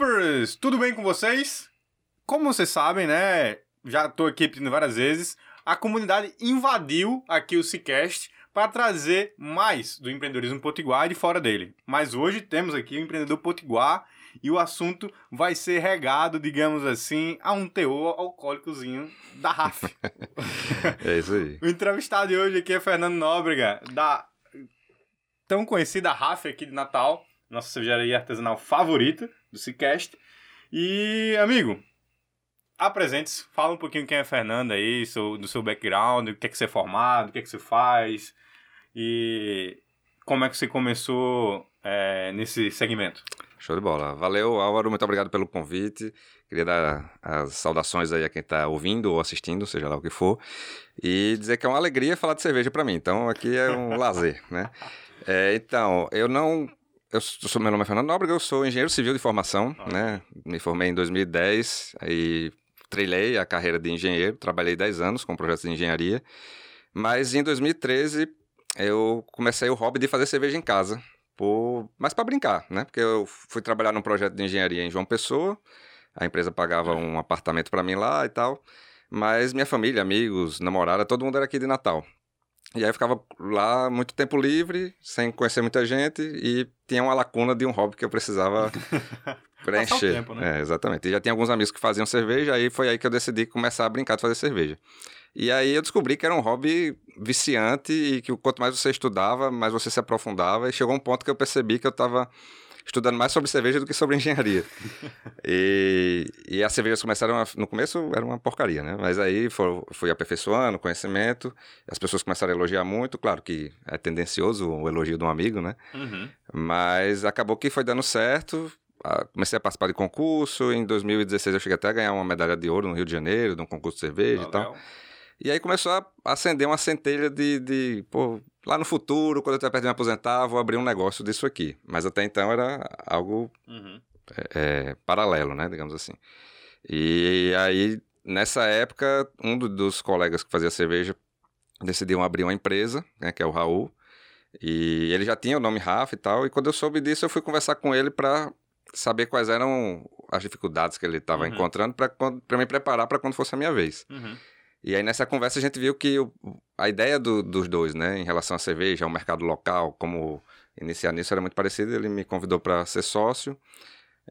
Supers, tudo bem com vocês? Como vocês sabem, né? Já tô aqui pedindo várias vezes. A comunidade invadiu aqui o Cicast para trazer mais do empreendedorismo potiguar de fora dele. Mas hoje temos aqui o empreendedor potiguar e o assunto vai ser regado, digamos assim, a um teor alcoólicozinho da RAF. é isso aí. o entrevistado de hoje aqui é Fernando Nóbrega, da tão conhecida RAF aqui de Natal, nossa cervejaria artesanal favorita do Cicast. E, amigo, apresente-se, fala um pouquinho quem é Fernando aí, do seu background, o que é que você é formado, o que é que você faz e como é que você começou é, nesse segmento. Show de bola. Valeu, Álvaro. Muito obrigado pelo convite. Queria dar as saudações aí a quem está ouvindo ou assistindo, seja lá o que for. E dizer que é uma alegria falar de cerveja para mim. Então, aqui é um lazer, né? É, então, eu não eu sou, meu nome é Fernando Nóbrega, eu sou engenheiro civil de formação, ah. né? Me formei em 2010 e trilhei a carreira de engenheiro, trabalhei 10 anos com projetos de engenharia, mas em 2013 eu comecei o hobby de fazer cerveja em casa, por... mas para brincar, né? Porque eu fui trabalhar num projeto de engenharia em João Pessoa, a empresa pagava um apartamento para mim lá e tal, mas minha família, amigos, namorada, todo mundo era aqui de Natal. E aí eu ficava lá muito tempo livre, sem conhecer muita gente, e tinha uma lacuna de um hobby que eu precisava preencher. Tempo, né? É, exatamente. E já tinha alguns amigos que faziam cerveja, aí foi aí que eu decidi começar a brincar de fazer cerveja. E aí eu descobri que era um hobby viciante e que quanto mais você estudava, mais você se aprofundava, e chegou um ponto que eu percebi que eu estava estudando mais sobre cerveja do que sobre engenharia. e, e as cervejas começaram, a, no começo era uma porcaria, né? Mas aí foi, fui aperfeiçoando o conhecimento, as pessoas começaram a elogiar muito, claro que é tendencioso o elogio de um amigo, né? Uhum. Mas acabou que foi dando certo, comecei a participar de concurso, em 2016 eu cheguei até a ganhar uma medalha de ouro no Rio de Janeiro, de um concurso de cerveja e tal. E aí começou a acender uma centelha de, de pô, lá no futuro, quando eu estiver perto de me aposentar, vou abrir um negócio disso aqui. Mas até então era algo uhum. é, é, paralelo, né, digamos assim. E aí, nessa época, um do, dos colegas que fazia cerveja decidiu abrir uma empresa, né, que é o Raul, e ele já tinha o nome Rafa e tal, e quando eu soube disso, eu fui conversar com ele para saber quais eram as dificuldades que ele estava uhum. encontrando para me preparar para quando fosse a minha vez. Uhum. E aí nessa conversa a gente viu que o, a ideia do, dos dois, né, em relação à cerveja, ao mercado local, como iniciar nisso era muito parecido. Ele me convidou para ser sócio.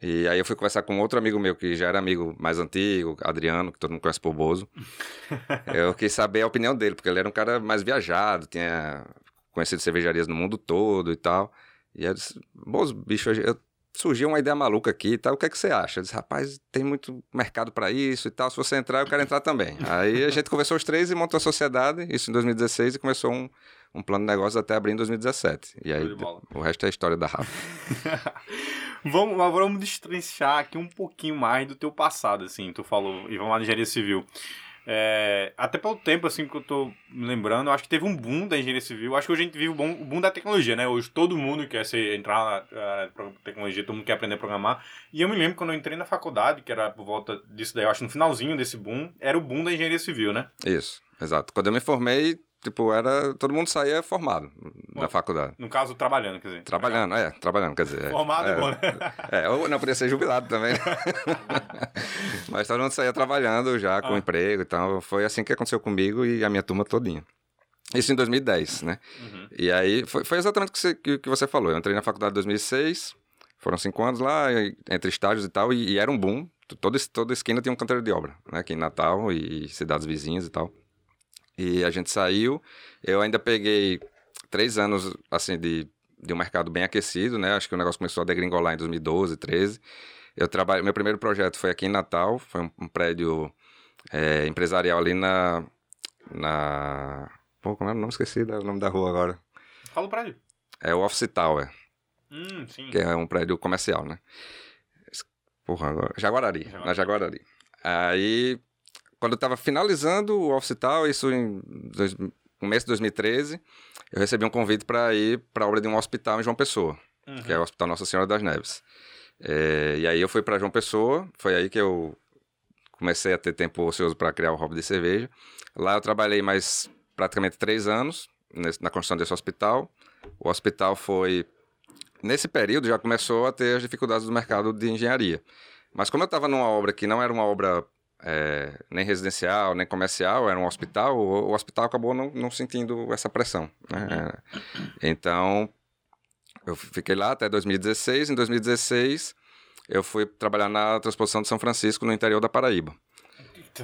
E aí eu fui conversar com outro amigo meu que já era amigo mais antigo, Adriano, que todo mundo conhece por Bozo. eu quis saber a opinião dele, porque ele era um cara mais viajado, tinha conhecido cervejarias no mundo todo e tal. E eu disse, Bozo, bicho, eu surgiu uma ideia maluca aqui e tal, o que é que você acha? Eu disse, rapaz, tem muito mercado para isso e tal, se você entrar, eu quero entrar também. Aí a gente conversou os três e montou a sociedade, isso em 2016, e começou um, um plano de negócio até abrir em 2017. E aí o resto é a história da Rafa. vamos, vamos destrinchar aqui um pouquinho mais do teu passado, assim, tu falou, e vamos lá na engenharia civil. É, até pelo tempo, assim, que eu tô me lembrando, acho que teve um boom da engenharia civil. Acho que hoje a gente vive o boom, o boom da tecnologia, né? Hoje todo mundo quer ser, entrar na uh, tecnologia, todo mundo quer aprender a programar. E eu me lembro quando eu entrei na faculdade, que era por volta disso daí, eu acho no finalzinho desse boom, era o boom da engenharia civil, né? Isso, exato. Quando eu me formei, Tipo, era. Todo mundo saía formado Na faculdade. No caso, trabalhando, quer dizer. Trabalhando, é, trabalhando, quer dizer. Formado é, é bom, né? É, ou não podia ser jubilado também. Mas todo mundo saía trabalhando já com ah. emprego e tal. Foi assim que aconteceu comigo e a minha turma todinha. Isso em 2010, né? Uhum. E aí foi, foi exatamente o que você, que você falou. Eu entrei na faculdade em 2006, foram cinco anos lá, entre estágios e tal, e, e era um boom. Toda, toda esquina tinha um canteiro de obra, né? Aqui em Natal e cidades vizinhas e tal. E a gente saiu. Eu ainda peguei três anos, assim, de, de um mercado bem aquecido, né? Acho que o negócio começou a degringolar em 2012, 13. Eu trabalho, meu primeiro projeto foi aqui em Natal, foi um, um prédio é, empresarial ali na, na... Pô, como é o nome? Esqueci o nome da rua agora. Fala o prédio. É o Office Tower. Hum, sim. Que é um prédio comercial, né? Porra, agora... Jaguarari, Jaguarari. na Jaguarari. Aí quando eu estava finalizando o Office Tal, isso em dois, começo de 2013, eu recebi um convite para ir para a obra de um hospital em João Pessoa, uhum. que é o Hospital Nossa Senhora das Neves. É, e aí eu fui para João Pessoa, foi aí que eu comecei a ter tempo ocioso para criar o hobby de cerveja. Lá eu trabalhei mais praticamente três anos nesse, na construção desse hospital. O hospital foi nesse período já começou a ter as dificuldades do mercado de engenharia. Mas como eu estava numa obra que não era uma obra é, nem residencial, nem comercial, era um hospital, o, o hospital acabou não, não, sentindo essa pressão. Né? Uhum. Então, eu fiquei lá até 2016. Em 2016, eu fui trabalhar na transposição de São Francisco, no interior da Paraíba.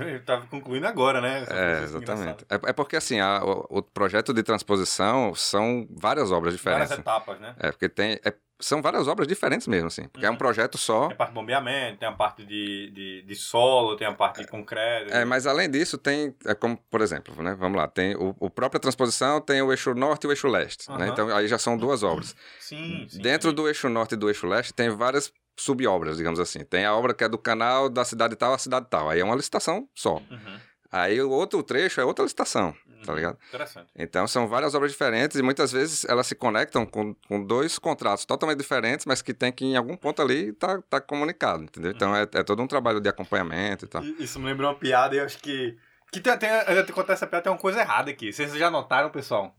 Eu estava concluindo agora, né? É, exatamente. É, é, porque, assim, a, o, o, projeto de transposição são várias obras diferentes. Várias etapas, né? É, porque tem... É, são várias obras diferentes mesmo, assim. Porque uhum. é um uhum. projeto só. Tem a parte de bombeamento, tem a parte de, de, de solo, tem a parte de concreto. É, mas além disso, tem, é como, por exemplo, né? Vamos lá, tem o, o própria transposição tem o eixo norte e o eixo leste. Uhum. Né? Então aí já são duas obras. Sim, sim Dentro sim. do eixo norte e do eixo leste tem várias subobras, digamos assim. Tem a obra que é do canal da cidade tal à cidade tal. Aí é uma licitação só. Uhum. Aí o outro trecho é outra licitação, tá uhum. ligado? Interessante. Então são várias obras diferentes e muitas vezes elas se conectam com, com dois contratos totalmente diferentes, mas que tem que em algum ponto ali tá, tá comunicado, entendeu? Então uhum. é, é todo um trabalho de acompanhamento e tal. Isso me lembrou uma piada e eu acho que. Que tem, tem, acontece a piada, tem uma coisa errada aqui. Vocês já notaram, pessoal?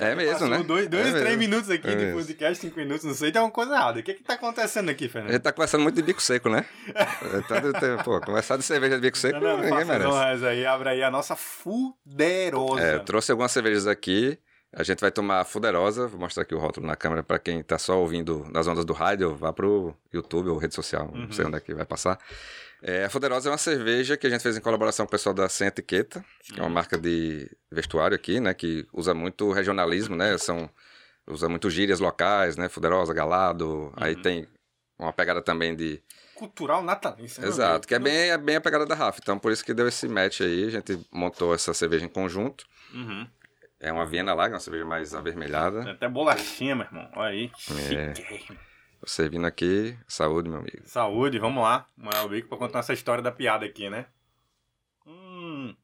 É mesmo, né? Dois, dois é três mesmo. minutos aqui é de mesmo. podcast, cinco minutos, não sei, tem uma coisa errada. O que que tá acontecendo aqui, Fernando? A gente tá conversando muito de bico seco, né? então, pô, conversar de cerveja de bico seco, não, não, ninguém merece. aí, abre aí a nossa fuderosa. É, trouxe algumas cervejas aqui. A gente vai tomar a Fuderosa, vou mostrar aqui o rótulo na câmera para quem tá só ouvindo nas ondas do rádio, vá pro YouTube ou rede social, uhum. não sei onde é que vai passar. É, a Fuderosa é uma cerveja que a gente fez em colaboração com o pessoal da Sem Etiqueta, que é uma marca de vestuário aqui, né? Que usa muito regionalismo, né? São, usa muito gírias locais, né? Fuderosa, galado. Uhum. Aí tem uma pegada também de... Cultural natalícia. Né, Exato, que é bem, é bem a pegada da Rafa. Então, por isso que deu esse match aí. A gente montou essa cerveja em conjunto. Uhum. É uma Viena Lager, uma cerveja mais avermelhada. Tem até bolachinha, meu irmão. Olha aí. É. Servindo aqui, saúde, meu amigo. Saúde, vamos lá. O bico pra contar essa história da piada aqui, né? Hum,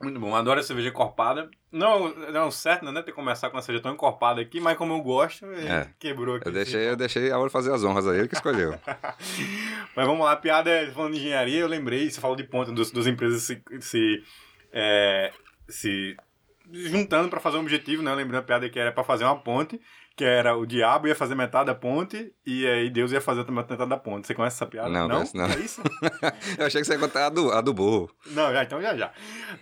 muito bom, adoro a cerveja encorpada. Não, não certo, né? Ter começar com uma cerveja tão encorpada aqui, mas como eu gosto, é. quebrou aqui. Eu deixei, eu deixei a hora fazer as honras aí, ele que escolheu. mas vamos lá, a piada é falando de engenharia, eu lembrei, você falou de ponta, dos, dos empresas se, se, é, se juntando para fazer um objetivo, né? Eu lembrei a piada que era para fazer uma ponte que era o diabo ia fazer metade da ponte e aí Deus ia fazer também metade da ponte. Você conhece essa piada? Não, não. não. É isso? eu achei que você ia contar a do, a do burro. Não, já, então já já.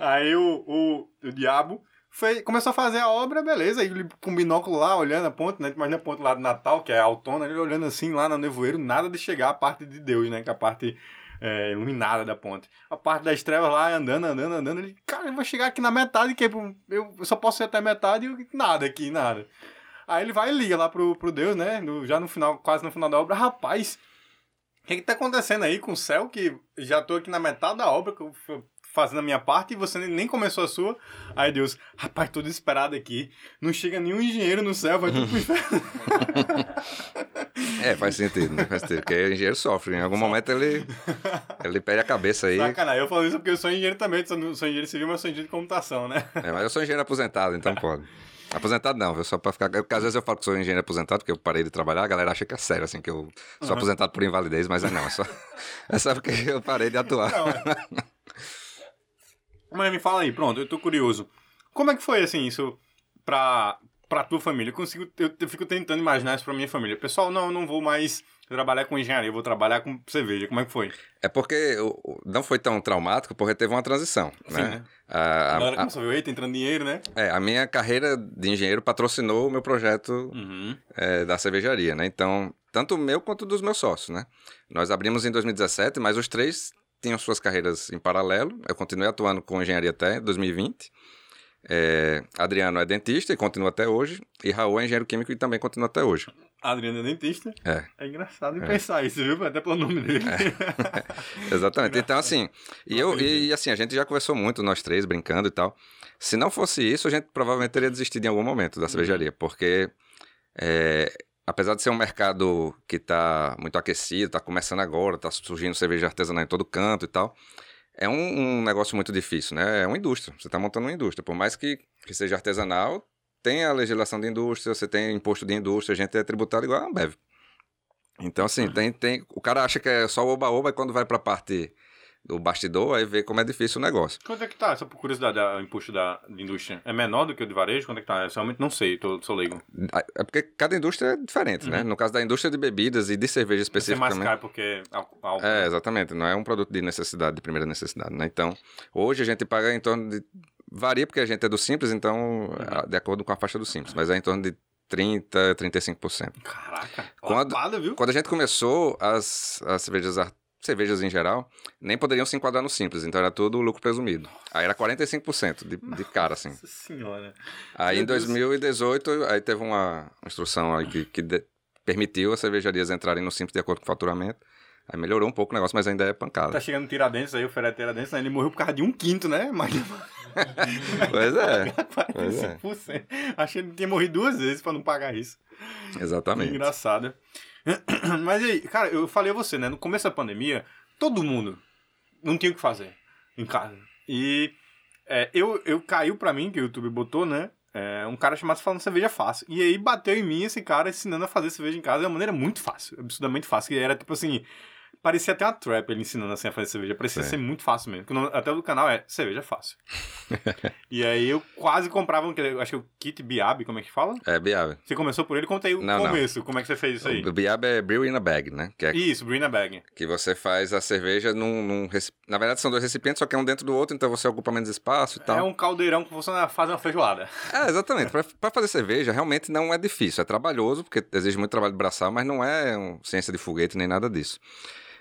Aí o, o, o diabo foi, começou a fazer a obra, beleza, aí ele com o binóculo lá, olhando a ponte, né? Imagina a ponte lá do Natal, que é autona, ele olhando assim lá no nevoeiro, nada de chegar a parte de Deus, né? Que é a parte é, iluminada da ponte. A parte das trevas lá, andando, andando, andando, ele, cara, eu vou chegar aqui na metade, que eu só posso ir até metade e nada aqui, nada. Aí ele vai e liga lá pro, pro Deus, né? No, já no final, quase no final da obra. Rapaz, o que, que tá acontecendo aí com o céu? Que já tô aqui na metade da obra, fazendo a minha parte e você nem começou a sua. Aí Deus, rapaz, tô desesperado aqui. Não chega nenhum engenheiro no céu, vai tudo pro inferno. É, faz sentido, né? Faz sentido. Porque o engenheiro sofre. Em algum momento ele, ele perde a cabeça aí. Sacanagem, eu falo isso porque eu sou engenheiro também. Sou, sou engenheiro civil, mas sou engenheiro de computação, né? É, mas eu sou engenheiro aposentado, então pode. Aposentado não, viu? Só pra ficar. Porque às vezes eu falo que sou engenheiro aposentado, porque eu parei de trabalhar, a galera acha que é sério, assim, que eu sou uhum. aposentado por invalidez, mas é não, é só, é só porque eu parei de atuar. Não, é. mas me fala aí, pronto, eu tô curioso. Como é que foi, assim, isso pra, pra tua família? Eu, consigo, eu, eu fico tentando imaginar isso pra minha família. Pessoal, não, eu não vou mais trabalhar com engenharia, vou trabalhar com cerveja. Como é que foi? É porque não foi tão traumático, porque teve uma transição, Sim, né? né? A, a, a, começou a ver, eita, entrando dinheiro, né? É, a minha carreira de engenheiro patrocinou o meu projeto uhum. é, da cervejaria, né? Então, tanto o meu quanto dos meus sócios, né? Nós abrimos em 2017, mas os três tinham suas carreiras em paralelo. Eu continuei atuando com engenharia até 2020. É, Adriano é dentista e continua até hoje. E Raul é engenheiro químico e também continua até hoje. Adriano é dentista. É. É engraçado é. pensar isso, viu? Até pelo nome dele. É. Exatamente. então, assim, e, eu, e, assim, a gente já conversou muito, nós três, brincando e tal. Se não fosse isso, a gente provavelmente teria desistido em algum momento da cervejaria, porque é, apesar de ser um mercado que está muito aquecido, está começando agora, está surgindo cerveja artesanal em todo canto e tal, é um, um, negócio muito difícil, né? É uma indústria. Você está montando uma indústria. Por mais que, que seja artesanal, tem a legislação de indústria, você tem imposto de indústria, a gente é tributado igual a Ambev. Então, assim, uhum. tem, tem, o cara acha que é só oba-oba e quando vai para a parte do bastidor, aí vê como é difícil o negócio. Quanto é que tá, só por curiosidade, o imposto da, indústria? É menor do que o de varejo? Quanto é que tá? Eu realmente não sei, tô, sou leigo. É porque cada indústria é diferente, né? No caso da indústria de bebidas e de cerveja Deve ser especificamente. mais caro porque é álcool. É, exatamente. Não é um produto de necessidade, de primeira necessidade, né? Então, hoje a gente paga em torno de... Varia porque a gente é do Simples, então, a- de acordo com a faixa do Simples. Mas é em torno de 30%, 35%. Caraca, Quando- lapada, viu? Quando a gente começou, as, as cervejas, cervejas em geral, nem poderiam se enquadrar no Simples. Então, era tudo lucro presumido. Aí era 45% de, de cara, assim. Nossa senhora. Aí Meu em Deus. 2018, aí teve uma instrução aí que, que de- permitiu as cervejarias entrarem no Simples de acordo com o faturamento. Aí melhorou um pouco o negócio, mas ainda é pancada. Tá chegando Tiradentes aí, o Feré Tiradentes, né? ele morreu por causa de um quinto, né? Mas Pois é, Pois é. 45%. Achei que ele tinha morrido duas vezes pra não pagar isso. exatamente. Engraçado. Mas e aí, cara, eu falei a você, né? No começo da pandemia, todo mundo não tinha o que fazer em casa. E é, eu, eu caiu pra mim, que o YouTube botou, né? É, um cara chamado Falando Cerveja Fácil. E aí bateu em mim esse cara ensinando a fazer cerveja em casa de uma maneira muito fácil, absurdamente fácil. Que era tipo assim. Parecia até uma trap ele ensinando assim a fazer cerveja. Parecia Sim. ser muito fácil mesmo. Nome- Até o do canal é Cerveja Fácil. e aí eu quase comprava um, acho que é o Kit Biab, como é que fala? É Biab. Você começou por ele, conta aí o Não, não. começo. Como é que você fez isso aí? O Biab é Brew in a Bag, né? É Isso, Brina Bag. que você faz a cerveja num, num Na verdade, são dois recipientes, só que é um dentro do outro, então você ocupa menos espaço e tal. É um caldeirão que funciona faz uma feijoada. É, exatamente. Pra, pra fazer cerveja, realmente não é difícil. É trabalhoso, porque exige muito trabalho de braçal, mas não é um, ciência de foguete nem nada disso.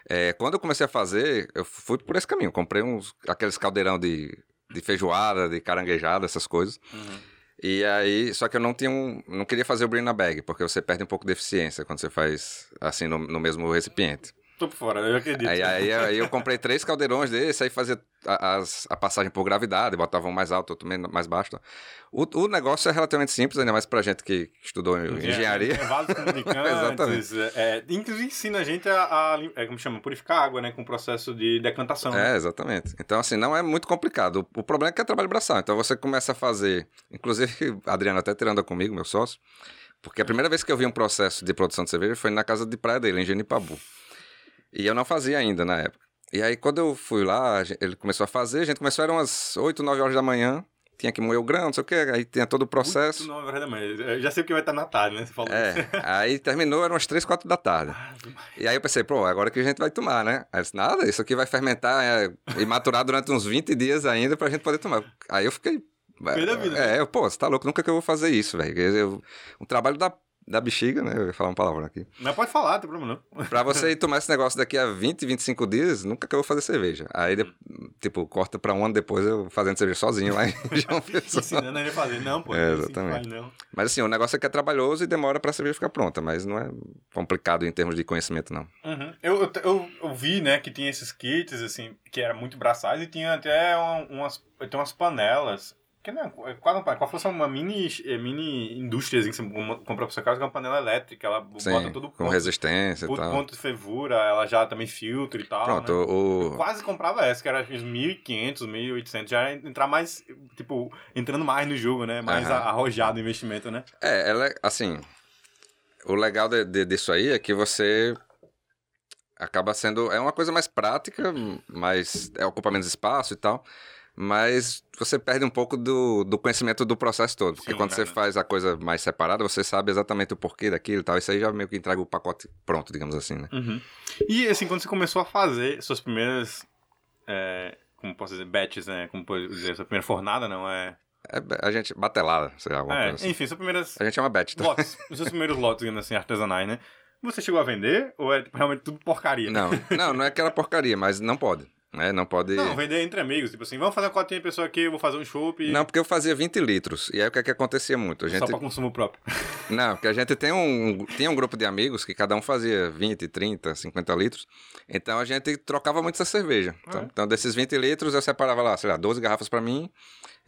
É, quando eu comecei a fazer, eu fui por esse caminho. Comprei uns, aqueles caldeirão de, de feijoada, de caranguejada, essas coisas. E aí, só que eu não tinha um, não queria fazer o bring na bag, porque você perde um pouco de eficiência quando você faz assim no, no mesmo recipiente. Tô por fora, eu acredito. Aí, aí, aí eu comprei três caldeirões desse, aí fazia a, as- a passagem por gravidade, botava um mais alto, outro mais baixo. O, o negócio é relativamente simples, ainda mais pra gente que estudou engenharia. É, vasos comunicantes. Exatamente. É, inclusive ensina a gente a, a é, como chama, purificar água, né? Com o processo de decantação. É, exatamente. Então, assim, não é muito complicado. O, o problema é que é trabalho braçal. Então, você começa a fazer... Inclusive, Adriano até tirando comigo, meu sócio, porque a primeira vez que eu vi um processo de produção de cerveja foi na casa de praia dele, em Genipabu. E eu não fazia ainda na época. E aí, quando eu fui lá, ele começou a fazer, a gente começou, eram umas 8, 9 horas da manhã, tinha que moer o grão, não sei o quê, aí tinha todo o processo. Muito, não, é verdade, mas eu já sei o que vai estar na tarde, né? Você falou isso. É, aí terminou, eram umas 3, 4 da tarde. E aí eu pensei, pô, agora que a gente vai tomar, né? Aí eu disse, nada, isso aqui vai fermentar é, e maturar durante uns 20 dias ainda pra gente poder tomar. Aí eu fiquei... Da vida, né? É, eu, pô, você tá louco, nunca que eu vou fazer isso, velho. Um trabalho da, da bexiga, né? Eu ia falar uma palavra aqui. Não pode falar, não tem problema não. Pra você tomar esse negócio daqui a 20, 25 dias, nunca que eu vou fazer cerveja. Aí, tipo, corta pra um ano depois eu fazendo cerveja sozinho lá em João Pessoa. Ensinando ele a fazer. Não, pô. É, exatamente. faz, não. Mas assim, o negócio é que é trabalhoso e demora pra cerveja ficar pronta, mas não é complicado em termos de conhecimento, não. Uhum. Eu, eu, eu, eu vi, né, que tinha esses kits, assim, que eram muito braçais e tinha até um- umas, tem umas panelas. Que não, é quase uma fosse uma mini, eh, mini indústria que você com- compra pra sua casa, que é uma panela elétrica, ela bota Sim, todo o com ponto, resistência e tal. ponto de fervura, ela já também filtra e tal. Pronto, né? o... Eu quase comprava essa, que era uns 1.500, 1.800, já era entrar mais, tipo, entrando mais no jogo, né? Mais arrojado o investimento, né? É, ela é, assim, o legal de- de- disso aí é que você acaba sendo, é uma coisa mais prática, mas é, ocupa menos espaço e tal, mas você perde um pouco do, do conhecimento do processo todo, porque Sim, quando você faz a coisa mais separada, você sabe exatamente o porquê daquilo e tal, isso aí já meio que entrega o pacote pronto, digamos assim, né? Uhum. E assim, quando você começou a fazer suas primeiras. é, como posso dizer, batches, né? Como pode dizer, sua primeira fornada, não é? É, a gente, batelada, sei lá, alguma É, coisa assim. enfim, suas primeiras A gente chama bet, tá? lotes. os seus primeiros lotes, digamos assim, artesanais, né? Você chegou a vender ou é tipo, realmente tudo porcaria? Não, não, não é aquela porcaria, mas não pode, né? Não pode... Não, vender entre amigos, tipo assim, vamos fazer uma cotinha de pessoa aqui, eu vou fazer um chopp Não, porque eu fazia 20 litros. E aí o que, é que acontecia muito? A gente... só pra consumo próprio. Não, porque a gente tem um, tinha um grupo de amigos que cada um fazia 20, 30, 50 litros. Então a gente trocava muito essa cerveja. Então, Ah. então, desses 20 litros eu separava lá, sei lá, 12 garrafas pra mim.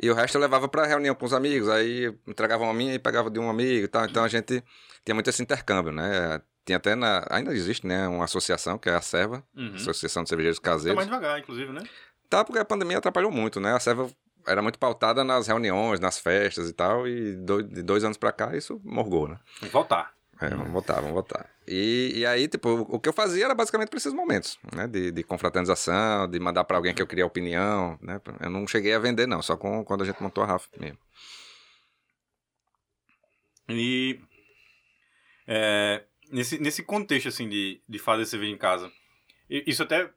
E o resto eu levava pra reunião com os amigos. Aí entregava uma minha e pegava de um amigo e tal. Então a gente tinha muito esse intercâmbio, né? Tinha até na. Ainda existe, né? Uma associação, que é a Serva, Uhum. Associação de Cervejeiros Tá Caseiros. mais devagar, inclusive, né? Tá, porque a pandemia atrapalhou muito, né? A Serva era muito pautada nas reuniões, nas festas e tal, e do- de dois anos pra cá isso morgou, né? Tem que voltar. É, vamos votar, vamos votar. E, e aí, tipo, o, que eu fazia era basicamente para esses momentos, né? De, de confraternização, de mandar para alguém que eu queria opinião, né? Eu não cheguei a vender, não, só com, quando a gente montou a Rafa mesmo. E é, nesse, nesse contexto, assim, de, de fazer cerveja em casa, isso até,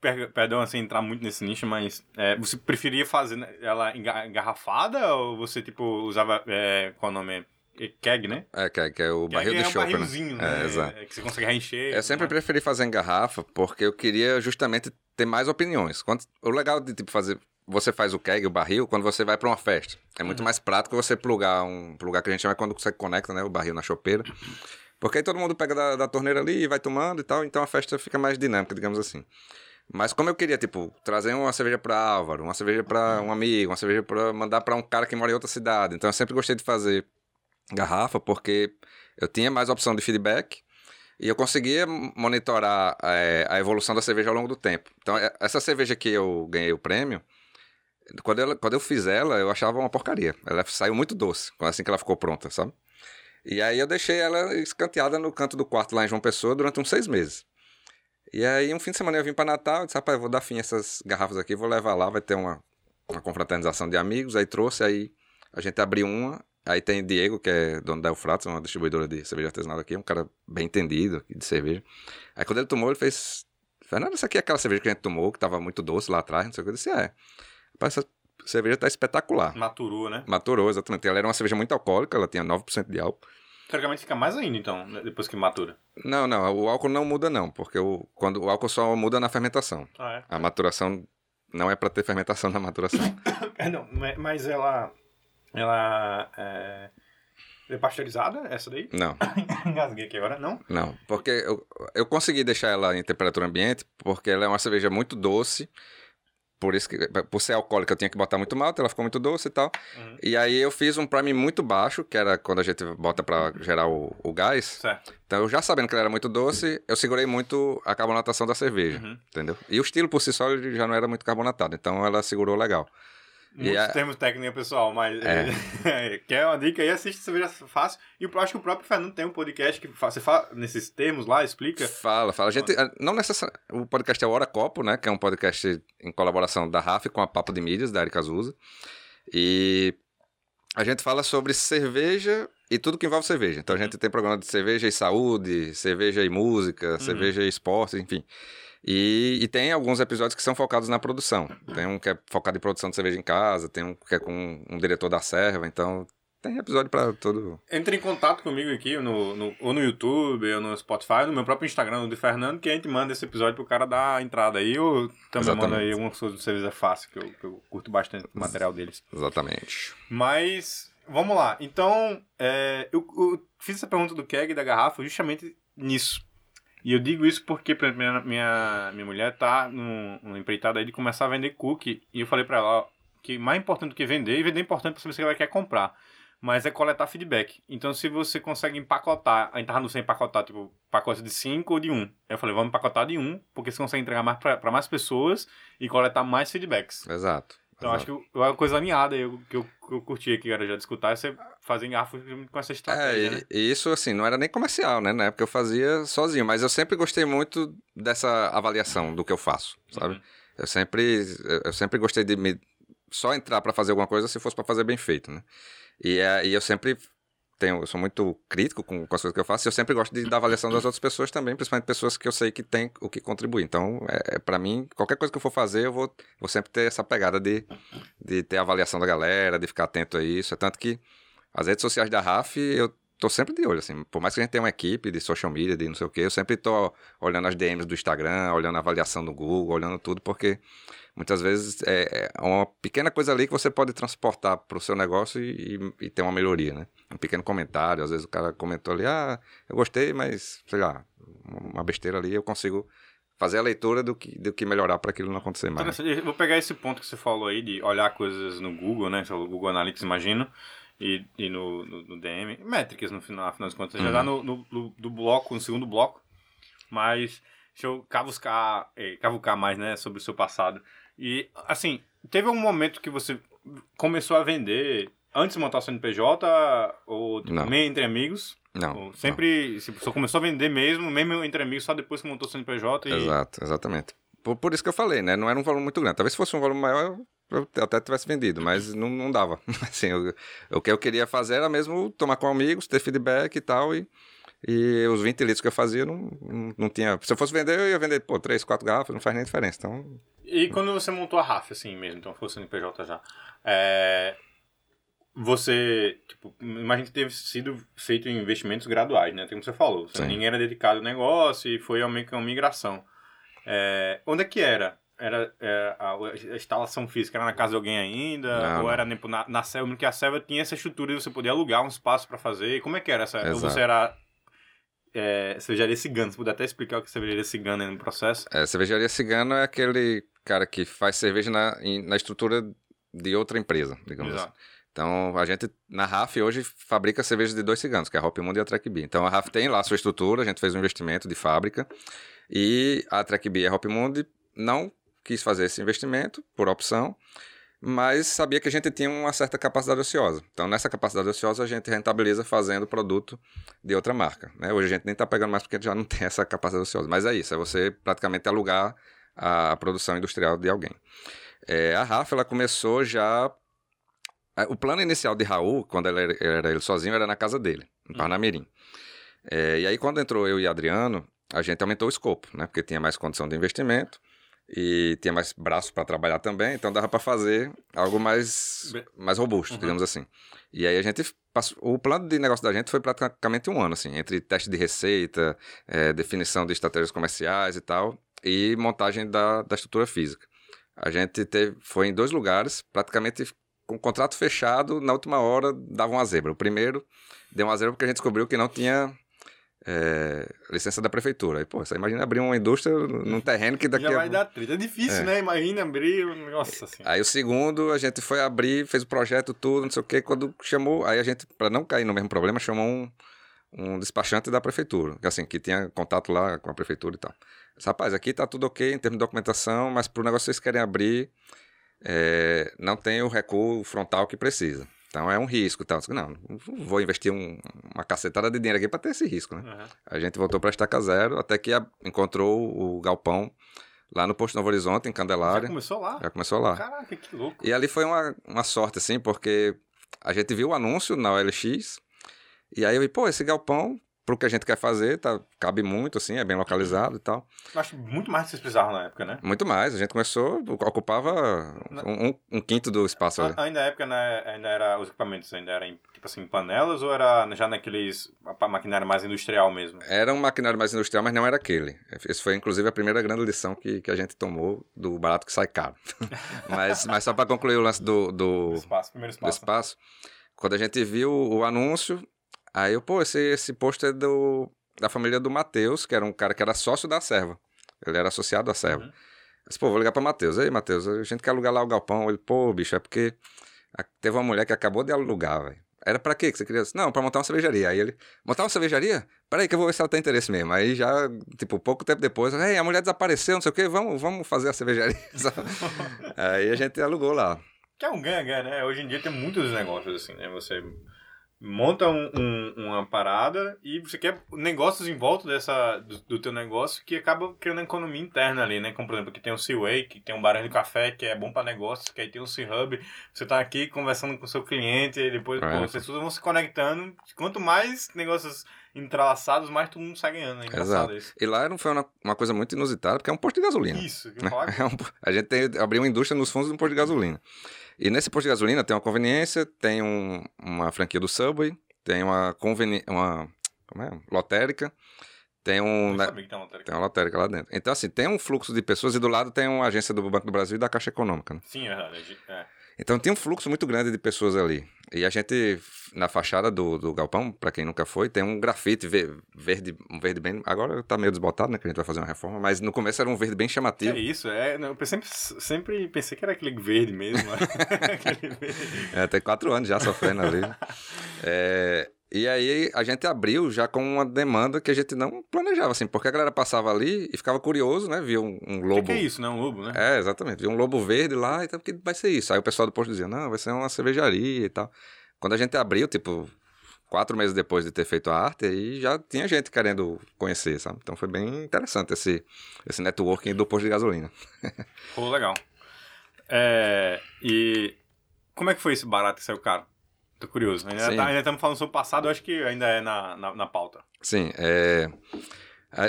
per- perdão, assim, entrar muito nesse nicho, mas é, você preferia fazer né, ela enga- engarrafada ou você, tipo, usava, é, qual o nome? É Keg, né? É, é- que é o barril Keg de é um chopp, né? barrilzinho, né? É, exato. É, que você consegue reencher. Eu sempre né? preferi fazer em garrafa porque eu queria justamente ter mais opiniões. Quando, o legal de tipo fazer você faz o keg, o barril, quando você vai para uma festa. É muito mais prático você plugar um plugar que a gente chama quando você conecta, né, o barril na chopeira. Porque aí todo mundo pega da, da torneira ali e vai tomando e tal, então a festa fica mais dinâmica, digamos assim. Mas como eu queria, tipo, trazer uma cerveja para Álvaro, uma cerveja para um amigo, uma cerveja para mandar para um cara que mora em outra cidade. Então eu sempre gostei de fazer garrafa porque eu tinha mais opção de feedback e eu conseguia monitorar eh, a evolução da cerveja ao longo do tempo. Então, eh, essa cerveja que eu ganhei o prêmio, quando, quando eu fiz ela, eu achava uma porcaria. Ela saiu muito doce, assim que ela ficou pronta, sabe? E aí eu deixei ela escanteada no canto do quarto lá em João Pessoa durante uns seis meses. E aí, um fim de semana eu vim para Natal e disse, rapaz, eu vou dar fim a essas garrafas aqui, vou levar lá, vai ter uma, uma confraternização de amigos. Aí trouxe, aí a gente abriu uma. Aí tem Diego, que é dono da Eufratos, uma distribuidora de cerveja artesanal aqui, um cara bem entendido de cerveja. Aí quando ele tomou, ele fez. Fernando, essa aqui é aquela cerveja que a gente tomou, que tava muito doce lá atrás, não sei o que. Eu disse, é. Rapaz, essa cerveja tá espetacular. Maturou, né? Maturou, exatamente. Ela era uma cerveja muito alcoólica, ela tinha 9% de álcool. Teoricamente fica mais ainda, então, né, depois que matura. Não, não, o álcool não muda não, porque o, quando, o álcool só muda na fermentação. Ah, é? A maturação não é para ter fermentação na maturação. É, não, ma- mas ela. Ela. É, é pasteurizada, essa daí? não, Engasguei aqui agora, não? não, porque eu, eu consegui deixar ela em temperatura ambiente, porque ela é uma cerveja muito doce, por isso que, por ser alcoólica eu tinha que botar muito malta, ela ficou muito doce e tal. Uhum. E aí eu fiz um prime muito baixo, que era quando a gente bota para gerar o, o gás. Certo. Então, eu já sabendo que ela era muito doce, eu segurei muito a carbonatação da cerveja, Uhum. entendeu? E o estilo por si só já não era muito carbonatado, então ela segurou legal. Muitos termos técnicos, pessoal, mas. É. quer uma dica aí, assiste Cerveja Fácil. E eu acho que o próprio Fernando tem um podcast que você fala nesses termos lá, explica. Fala, fala. A gente, não necessariamente. O podcast é o Hora Copo, né? Que é um podcast em colaboração da RAF com a Papo de Mídias, da Erika Azusa. E a gente fala sobre cerveja e tudo que envolve cerveja. Então a gente tem programa de cerveja e saúde, cerveja e música, cerveja e esporte, enfim. E, e tem alguns episódios que são focados na produção. Tem um que é focado em produção de cerveja em casa, tem um que é com um diretor da serva, então tem episódio pra todo. Entre em contato comigo aqui, no, no- ou no YouTube, ou no Spotify, no meu próprio Instagram, no de Fernando, que a gente manda esse episódio pro cara dar a entrada aí. Eu também Exatamente. mando aí algumas coisas do Cerveja Fácil, que eu, que eu curto bastante o material deles. Exatamente. Mas, vamos lá. Então, é, eu, eu fiz essa pergunta do keg e da garrafa justamente nisso. E eu digo isso porque minha, minha, minha mulher tá num- numa empreitada aí de começar a vender cookie. E eu falei pra ela que mais importante do que vender, e vender é importante pra saber se ela quer comprar. Mas é coletar feedback. Então, se você consegue empacotar, a gente tava no sem empacotar, tipo, pacote de 5 ou de 1. Um. Eu falei, vamos empacotar de 1, um, porque você consegue entregar mais pra mais pessoas e coletar mais feedbacks. Exato. Então, acho que é uma coisa alinhada eu- que eu, que eu curti aqui, cara, já de escutar, é você fazer garrafa com essa estratégia, É, né? isso assim, não era nem comercial, né? Na época eu fazia sozinho, mas eu sempre gostei muito dessa avaliação do que eu faço, sabe? Uhum. Eu sempre eu- sempre gostei de me só entrar pra fazer alguma coisa se fosse pra fazer bem feito, né? E, é, e eu sempre tenho, eu sou muito crítico com, com as coisas que eu faço, e eu sempre gosto de dar avaliação das outras pessoas também, principalmente pessoas que eu sei que têm o que contribuir. Então, é, é para mim, qualquer coisa que eu for fazer, eu vou, vou sempre ter essa pegada de, de ter a avaliação da galera, de ficar atento a isso. É tanto que as redes sociais da RAF, eu tô sempre de olho, assim. Por mais que a gente tenha uma equipe de social media, de não sei o quê, eu sempre tô olhando as DMs do Instagram, olhando a avaliação do Google, olhando tudo, porque muitas vezes é é uma pequena coisa ali que você pode transportar pro seu negócio e, e- e ter uma melhoria, né? Um pequeno comentário, às vezes o cara comentou ali, ah, eu gostei, mas, sei lá, uma besteira ali, eu consigo fazer a leitura do que, do que melhorar para aquilo não acontecer mais. Vou pegar esse ponto que você falou aí de olhar coisas no Google, né? O Google Analytics, imagino, e, e no, no, no DM. Métricas, no final, afinal das contas. Já dá no, no, no- do bloco, no segundo bloco. Mas deixa eu cavucar, eh, cavucar mais, né? Sobre o seu passado. E, assim, teve um momento que você começou a vender antes de montar o CNPJ, ou tipo, Não. meio entre amigos? Não. Não. sempre, se só começou a vender mesmo, mesmo entre amigos, só depois que montou o CNPJ e... Exato, exatamente. Por, por isso que eu falei, né? Não era um volume muito grande. Talvez se fosse um volume maior, eu até tivesse vendido, mas não, não dava. Assim, eu- o que eu queria fazer era mesmo tomar com amigos, ter feedback e tal, e, e os 20 litros que eu fazia não, não, não tinha... Se eu fosse vender, eu ia vender, pô, 3, 4 garrafas, não faz nem diferença. Então, E quando você montou a RAF, assim mesmo, então foi o CNPJ já, é, você, tipo, imagina que teve sido feito em investimentos graduais, né? Como você falou, você- ninguém era dedicado ao negócio e foi meio que uma migração. É, onde é que era? Era é, a, a instalação física era na casa de alguém ainda? Não, ou era tipo, na, na selva? Porque a selva tinha essa estrutura de você poder alugar um espaço para fazer. Como é que era essa? Ou você era é, cervejaria cigana? Você puder até explicar o que é cervejaria cigana no processo? é, cervejaria cigano é aquele cara que faz cerveja na, na estrutura de outra empresa, digamos assim. Exato. Então, a gente, na RAF, hoje, fabrica cervejas de dois ciganos, que é a Hop Mundo e a Trek Bee. Então, a RAF tem lá a sua estrutura, a gente fez um investimento de fábrica, e a Trek Bee e a Hop Mundo não quis fazer esse investimento, por opção, mas sabia que a gente tinha uma certa capacidade ociosa. Então, nessa capacidade ociosa, a gente rentabiliza fazendo produto de outra marca. né? Hoje a gente nem está pegando mais porque já não tem essa capacidade ociosa. Mas é isso, é você praticamente alugar a produção industrial de alguém. É, a RAF, ela começou já é, O plano inicial de Raul, quando ele era, era ele sozinho, era na casa dele, em Parnamirim. É, e aí, quando entrou eu e Adriano, a gente aumentou o escopo, né? Porque tinha mais condição de investimento e tinha mais braço para trabalhar também, então dava para fazer algo mais, mais robusto, Uhum. digamos assim. E aí a gente passou, o plano de negócio da gente foi praticamente um ano, assim, entre teste de receita, é, definição de estratégias comerciais e tal, e montagem da, da estrutura física. A gente teve, foi em dois lugares, praticamente com o contrato fechado, na última hora dava uma zebra. O primeiro deu uma zebra porque a gente descobriu que não tinha é, licença da prefeitura. Aí, pô, você imagina abrir uma indústria num terreno que daqui Já a vai dar treta. É difícil, É. né? Imagina abrir. um- Nossa senhora. Aí o segundo, a gente foi abrir, fez o projeto, tudo, não sei o quê. Quando chamou, aí a gente, para não cair no mesmo problema, chamou um, um despachante da prefeitura, que assim, que tinha contato lá com a prefeitura e tal. Disse, Rapaz, aqui tá tudo ok em termos de documentação, mas pro negócio que vocês querem abrir, é, não tem o recuo frontal que precisa. Então é um risco e disse, Não, não vou investir um- uma cacetada de dinheiro aqui para ter esse risco, né? Uhum. A gente voltou para estaca zero, até que a- encontrou o galpão lá no Posto Novo Horizonte, em Já Candelária. começou lá? Já começou lá. Caraca, que louco. E ali foi uma, uma sorte, assim, porque a gente viu o anúncio na OLX, e aí eu vi, pô, esse galpão, pro que a gente quer fazer, tá, cabe muito, assim, é bem localizado e tal. Eu acho muito mais do que vocês precisavam na época, né? Muito mais, a gente começou, ocupava um, um- um quinto do espaço ali. Ainda na época, né, ainda era, os equipamentos ainda eram, tipo assim, panelas ou era já naqueles, a maquinária mais industrial mesmo? Era um maquinário mais industrial, mas não era aquele. Esse foi, inclusive, a primeira grande lição que, que a gente tomou do barato que sai caro. mas, mas só para concluir o lance do, do, Do espaço, primeiro do espaço. espaço. Quando a gente viu o anúncio, aí eu, pô, esse, esse posto é do, da família do Matheus, que era um cara que era sócio da serva. Ele era associado à serva. Uhum. Eu disse, pô, vou ligar pra Matheus. Aí, Matheus, a gente quer alugar lá o galpão. Ele, pô, bicho, é porque teve uma mulher que acabou de alugar, velho. Era pra quê que você queria? Disse, Não, pra montar uma cervejaria. Aí ele, montar uma cervejaria? Peraí que eu vou ver se ela tem interesse mesmo. Aí já, tipo, pouco tempo depois, Ei, a mulher desapareceu, não sei o quê, vamos, vamos fazer a cervejaria. Aí a gente alugou lá. Que é um ganha-ganha, né? Hoje em dia tem muitos negócios assim, né? Você monta um- um- uma parada e você quer negócios em volta dessa, do, do teu negócio que acaba criando economia interna ali, né? Como, por exemplo, aqui tem o Seaway, que tem um barão de café que é bom para negócios, que aí tem o C-Hub, você tá aqui conversando com o seu cliente e depois, É. pô, vocês todos vão se conectando. Quanto mais negócios entrelaçados, mais todo mundo sai ganhando. É Exato. isso. E lá não foi uma, uma coisa muito inusitada, porque é um posto de gasolina. Isso, que falar É um- a gente tem, abriu uma indústria nos fundos de um posto de gasolina. E nesse posto de gasolina tem uma conveniência, tem um- uma franquia do Subway, tem uma conveni uma como é? lotérica, tem um né, tem uma lotérica. tem uma lotérica lá dentro. Então assim, tem um fluxo de pessoas e do lado tem uma agência do Banco do Brasil e da Caixa Econômica. né? Sim, é verdade. É. Então tem um fluxo muito grande de pessoas ali. E a gente, na fachada do, do galpão, para quem nunca foi, tem um grafite ve- verde, um verde bem. Agora tá meio desbotado, né? Que a gente vai fazer uma reforma, mas no começo era um verde bem chamativo. é isso, é. não, Eu sempre, sempre pensei que era aquele verde mesmo. aquele verde. É, tem quatro anos já sofrendo ali. É, e aí a gente abriu já com uma demanda que a gente não planejava, assim, porque a galera passava ali e ficava curioso, né? Via um, um O que, lobo. que é isso, né? Um lobo, né? É, exatamente. Via um lobo verde lá, então que vai ser isso? Aí o pessoal do posto dizia, não, vai ser uma cervejaria e tal. Quando a gente abriu, tipo, quatro meses depois de ter feito a arte, aí já tinha gente querendo conhecer, sabe? Então foi bem interessante esse, esse networking do posto de gasolina. Pô, legal. É, e como é que foi esse barato que saiu caro? Tô curioso. Ainda, tá, ainda estamos falando sobre o passado, eu acho que ainda é na, na, na pauta. Sim, é...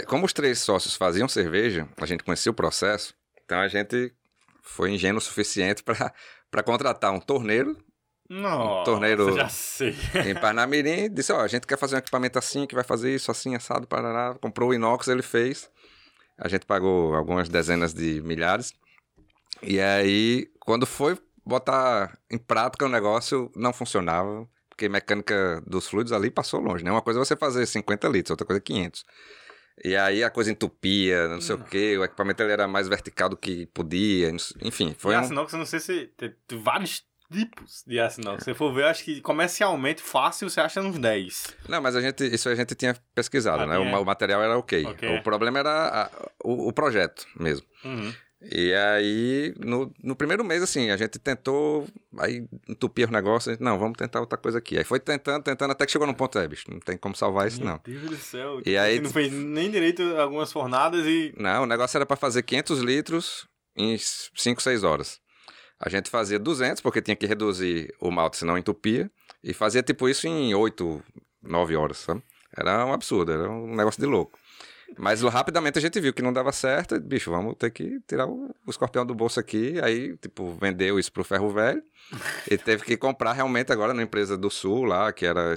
Como os três sócios faziam cerveja, a gente conhecia o processo, então a gente foi ingênuo o suficiente para contratar um torneiro. Nossa, um torneiro já sei. em Parnamirim, disse, ó, a gente quer fazer um equipamento assim, que vai fazer isso, assim, assado, parará. Comprou o inox, ele fez. A gente pagou algumas dezenas de milhares. E aí, quando foi botar em prática o negócio, não funcionava. Porque mecânica dos fluidos ali passou longe, né? Uma coisa é você fazer 50 litros, outra coisa é 500. E aí a coisa entupia, não sei hum. o quê, o equipamento ele era mais vertical do que podia, enfim. Foi e um... aço inox, eu não sei se tem, vários tipos de aço inox. Se você for ver, acho que comercialmente fácil você acha uns 10. Não, mas a gente, isso a gente tinha pesquisado, ah, né? O, o, material era ok. okay. O problema era a, o, o, projeto mesmo. Uhum. E aí, no, no primeiro mês, assim, a gente tentou, aí entupia o negócio, não, vamos tentar outra coisa aqui. Aí foi tentando, tentando, até que chegou num ponto, é, bicho, não tem como salvar isso, Meu não. Meu Deus do céu. E aí, não fez nem direito algumas fornadas e... Não, o negócio era para fazer 500 litros em 5, 6 horas. A gente fazia 200, porque tinha que reduzir o malte, senão entupia, e fazia tipo isso em 8, 9 horas, sabe? Era um absurdo, era um negócio de louco. Mas rapidamente a gente viu que não dava certo. Bicho, vamos ter que tirar o, o escorpião do bolso aqui. Aí, tipo, vendeu isso pro ferro velho. e teve que comprar realmente agora na empresa do Sul lá, que era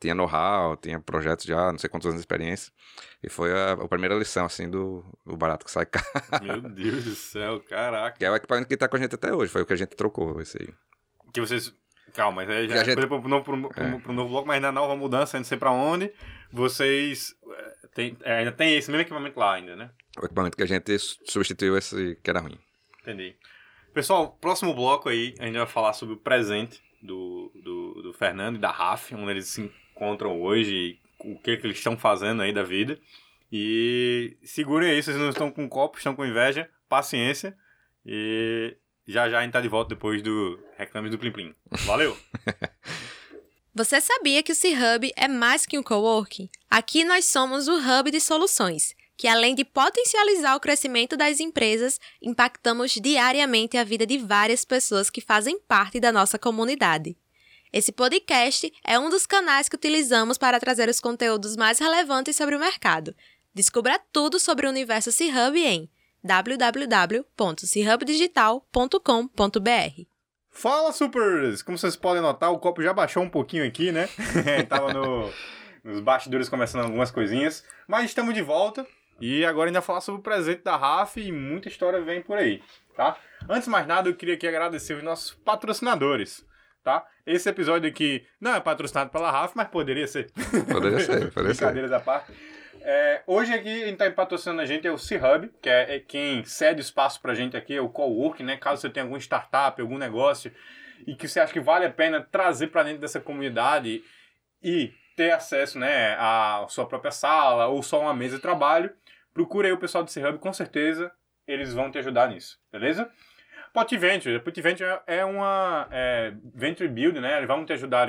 tinha know-how, tinha projetos já, não sei quantos anos de experiência. E foi a, a primeira lição, assim, do, do barato que sai caro. Meu Deus do céu, caraca. Que é o equipamento que tá com a gente até hoje. Foi o que a gente trocou, esse aí. Que vocês Calma, mas aí já, já gente... pro, pro, pro, é. pro, novo bloco, mas na nova mudança, não sei pra onde, vocês é, tem, é, ainda tem esse mesmo equipamento lá ainda, né? O equipamento que a gente substituiu esse que era ruim. Entendi. Pessoal, próximo bloco aí, a gente vai falar sobre o presente do, do, do Fernando e da Raf, onde eles se encontram hoje, o que, que eles estão fazendo aí da vida. E segurem aí, vocês não estão com copo, estão com inveja, paciência. E já já a gente tá de volta depois do Reclames do Plim Plim. Valeu! Você sabia que o C-Hub é mais que um coworking? Aqui nós somos o hub de soluções, que além de potencializar o crescimento das empresas, impactamos diariamente a vida de várias pessoas que fazem parte da nossa comunidade. Esse podcast é um dos canais que utilizamos para trazer os conteúdos mais relevantes sobre o mercado. Descubra tudo sobre o universo C-Hub em www.cirhubdigital.com.br. Fala, supers! Como vocês podem notar, o copo já baixou um pouquinho aqui, né? Tava no, nos bastidores conversando algumas coisinhas. Mas estamos de volta. E agora ainda falar sobre o presente da RAF e muita história vem por aí, tá? Antes de mais nada, eu queria aqui agradecer os nossos patrocinadores, tá? Esse episódio aqui não é patrocinado pela RAF, mas poderia ser. Poderia ser, poderia ser. Brincadeiras à parte. É, hoje aqui quem está patrocinando a gente é o C-Hub, que é, é, quem cede espaço para a gente aqui, é o Cowork, né? Caso você tenha algum startup, algum negócio e que você acha que vale a pena trazer para dentro dessa comunidade e ter acesso né, à sua própria sala ou só uma mesa de trabalho, procure aí o pessoal do C-Hub, com certeza eles vão te ajudar nisso, beleza? Pot Venture. Pot Venture é uma é, venture build, né? Eles vão te ajudar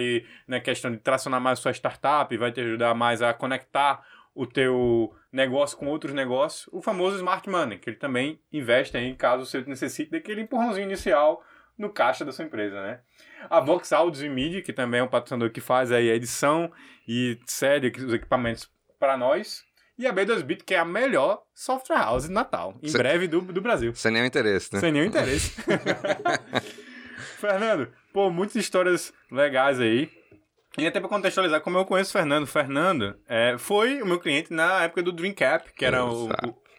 na questão de tracionar mais a sua startup, vai te ajudar mais a conectar o teu negócio com outros negócios, o famoso Smart Money, que ele também investe aí caso você necessite daquele empurrãozinho inicial no caixa da sua empresa, né? A Vox Audios e Media, que também é um patrocinador que faz aí a edição e cede os equipamentos para nós. E a B2Bit, que é a melhor software house de Natal, em breve do, do Brasil. Sem nenhum interesse, né? Sem nenhum interesse. Fernando, pô, muitas histórias legais aí. E até para contextualizar como eu conheço o Fernando. Fernando é, foi o meu cliente na época do Dream Cap, que era o, o,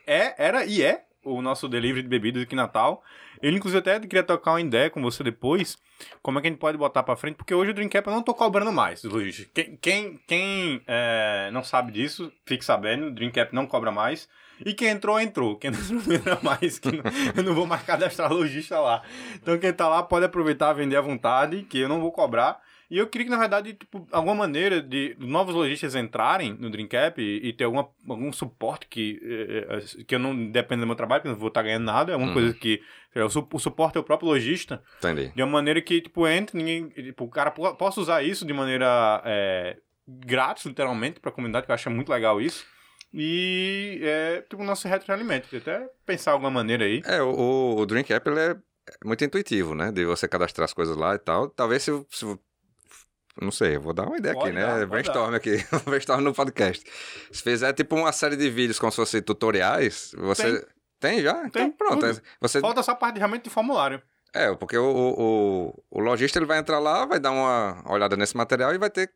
é, era e é o nosso delivery de bebidas aqui em Natal. Ele, inclusive, até queria tocar uma ideia com você depois, como é que a gente pode botar para frente, porque hoje o Dream Cap eu não tô cobrando mais, Luiz. Quem, quem, quem é, não sabe disso, fique sabendo, o Dream Cap não cobra mais. E quem entrou, entrou. Quem não entrou, mais, que não, eu não vou mais cadastrar lojista lá. Então quem tá lá pode aproveitar, vender à vontade, que eu não vou cobrar. E eu queria que, na verdade, tipo, alguma maneira de novos lojistas entrarem no Dreamcap e, e ter alguma, algum suporte que, eh, eh, que eu não dependa do meu trabalho, porque eu não vou estar ganhando nada. É uma Uhum. coisa que. O, su- o suporte é o próprio lojista. Entendi. De uma maneira que, tipo, entre, ninguém. Tipo, o cara po- possa usar isso de maneira é, grátis, literalmente, pra comunidade, que eu acho muito legal isso. E, é, tipo, o nosso retroalimento. Até pensar alguma maneira aí. É, o, o, App ele é muito intuitivo, né? De você cadastrar as coisas lá e tal. Talvez se, se não sei, eu vou dar uma ideia Pode aqui, dar, né? Brainstorm aqui, brainstorm no podcast. Se fizer tipo uma série de vídeos como se fossem tutoriais, você. Tem, já? Então Tem, pronto. tudo. é- Você... Falta só a parte realmente de formulário. É, porque o, o, o, o lojista ele vai entrar lá, vai dar uma olhada nesse material e vai ter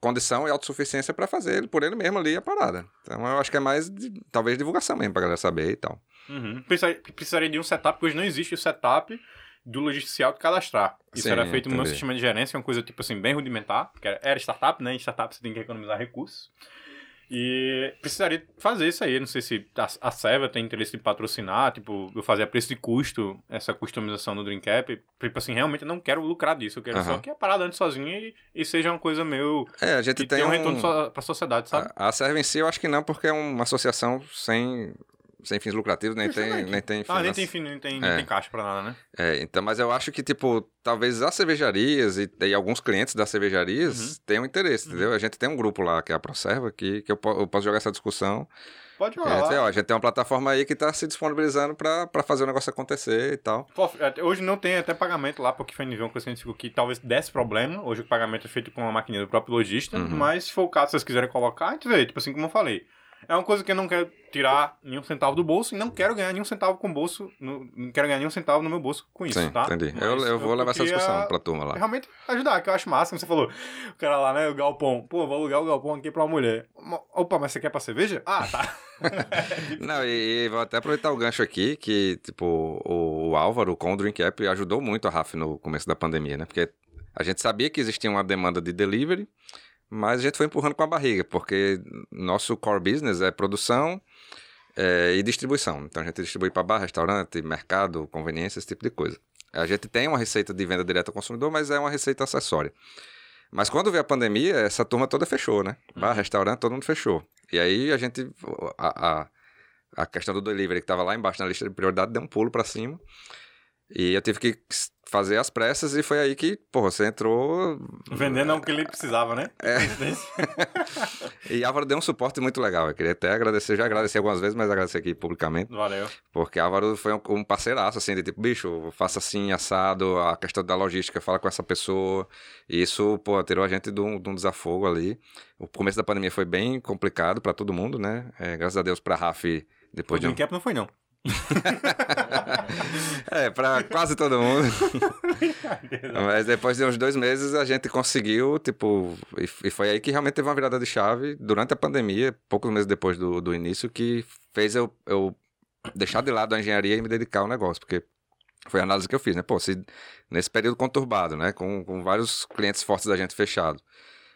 condição e autossuficiência para fazer ele por ele mesmo ali a parada. Então eu acho que é mais, de- talvez, divulgação mesmo pra galera saber e tal. Uhum. Precisaria, precisaria de um setup, porque hoje não existe o setup do lojista se auto-cadastrar. Isso Sim, era feito no meu sistema de gerência, uma coisa tipo assim, bem rudimentar, porque era, startup, né? Em startup você tem que economizar recursos. E precisaria fazer isso aí. Não sei se a, a Seva tem interesse de patrocinar, tipo, eu fazer a preço de custo essa customização no Dreamcap. Tipo assim, realmente eu não quero lucrar disso. Eu quero só Aham. que a parada ande sozinha e, e seja uma coisa meio. É, a gente que tem um um... retorno so, pra sociedade, sabe? A, a Serve em si eu acho que não, porque é uma associação sem, sem fins lucrativos, nem tem, nem tem Ah, nem tem, fim, nem tem, nem É. tem caixa pra nada, né? É, então, mas eu acho que, tipo, talvez as cervejarias e, e alguns clientes das cervejarias Uhum. tenham interesse, entendeu? A gente tem um grupo lá, que é a ProServa, que, que eu, eu posso jogar essa discussão. Pode jogar. a, gente, ó, a gente tem uma plataforma aí que tá se disponibilizando pra, pra fazer o negócio acontecer e tal. Pô, até- Hoje não tem até pagamento lá, porque foi nível que a gente ficou que talvez desse problema. Hoje o pagamento é feito com uma maquininha do próprio lojista. Uhum. Mas se for o caso, se vocês quiserem colocar, a gente vê. Tipo assim, como eu falei. É uma coisa que eu não quero tirar nenhum centavo do bolso e não quero ganhar nenhum centavo com o bolso. no- não quero ganhar nenhum centavo no meu bolso com isso, Sim, tá? entendi. Eu, eu vou levar essa discussão pra turma lá. Realmente ajudar, que eu acho massa, como você falou. O cara lá, né, o galpão. Pô, vou alugar o galpão aqui pra uma mulher. Opa, mas você quer pra cerveja? Ah, tá. Não, e, e vou até aproveitar o gancho aqui, que, tipo, o, o Álvaro com o Drink App ajudou muito a RAF no começo da pandemia, né? Porque a gente sabia que existia uma demanda de delivery, mas a gente foi empurrando com a barriga, porque nosso core business é produção é, e distribuição. Então a gente distribui para bar, restaurante, mercado, conveniência, esse tipo de coisa. A gente tem uma receita de venda direta ao consumidor, mas é uma receita acessória. Mas quando veio a pandemia, essa turma toda fechou, né? Bar, restaurante, todo mundo fechou. E aí a gente. A, a, a questão do delivery, que estava lá embaixo na lista de prioridade, deu um pulo para cima. E eu tive que fazer as pressas e foi aí que, porra, você entrou. Vendendo é o que ele precisava, né? É. E Álvaro deu um suporte muito legal. Eu queria até agradecer, já agradeci algumas vezes, mas agradecer aqui publicamente. Valeu. Porque Álvaro foi um, um parceiraço, assim, de tipo, bicho, faça assim, assado, a questão da logística, fala com essa pessoa. E isso, pô, tirou a gente de um, de um desafogo ali. O começo da pandemia foi bem complicado para todo mundo, né? É, graças a Deus pra Raf, O depois de um... Não foi, não. É, pra quase todo mundo. Mas depois de uns dois meses a gente conseguiu, tipo, e, e foi aí que realmente teve uma virada de chave durante a pandemia, poucos meses depois do, do início, que fez eu, eu deixar de lado a engenharia e me dedicar ao negócio, porque foi a análise que eu fiz, né? Pô, se nesse período conturbado, né, com, com vários clientes fortes da gente fechado,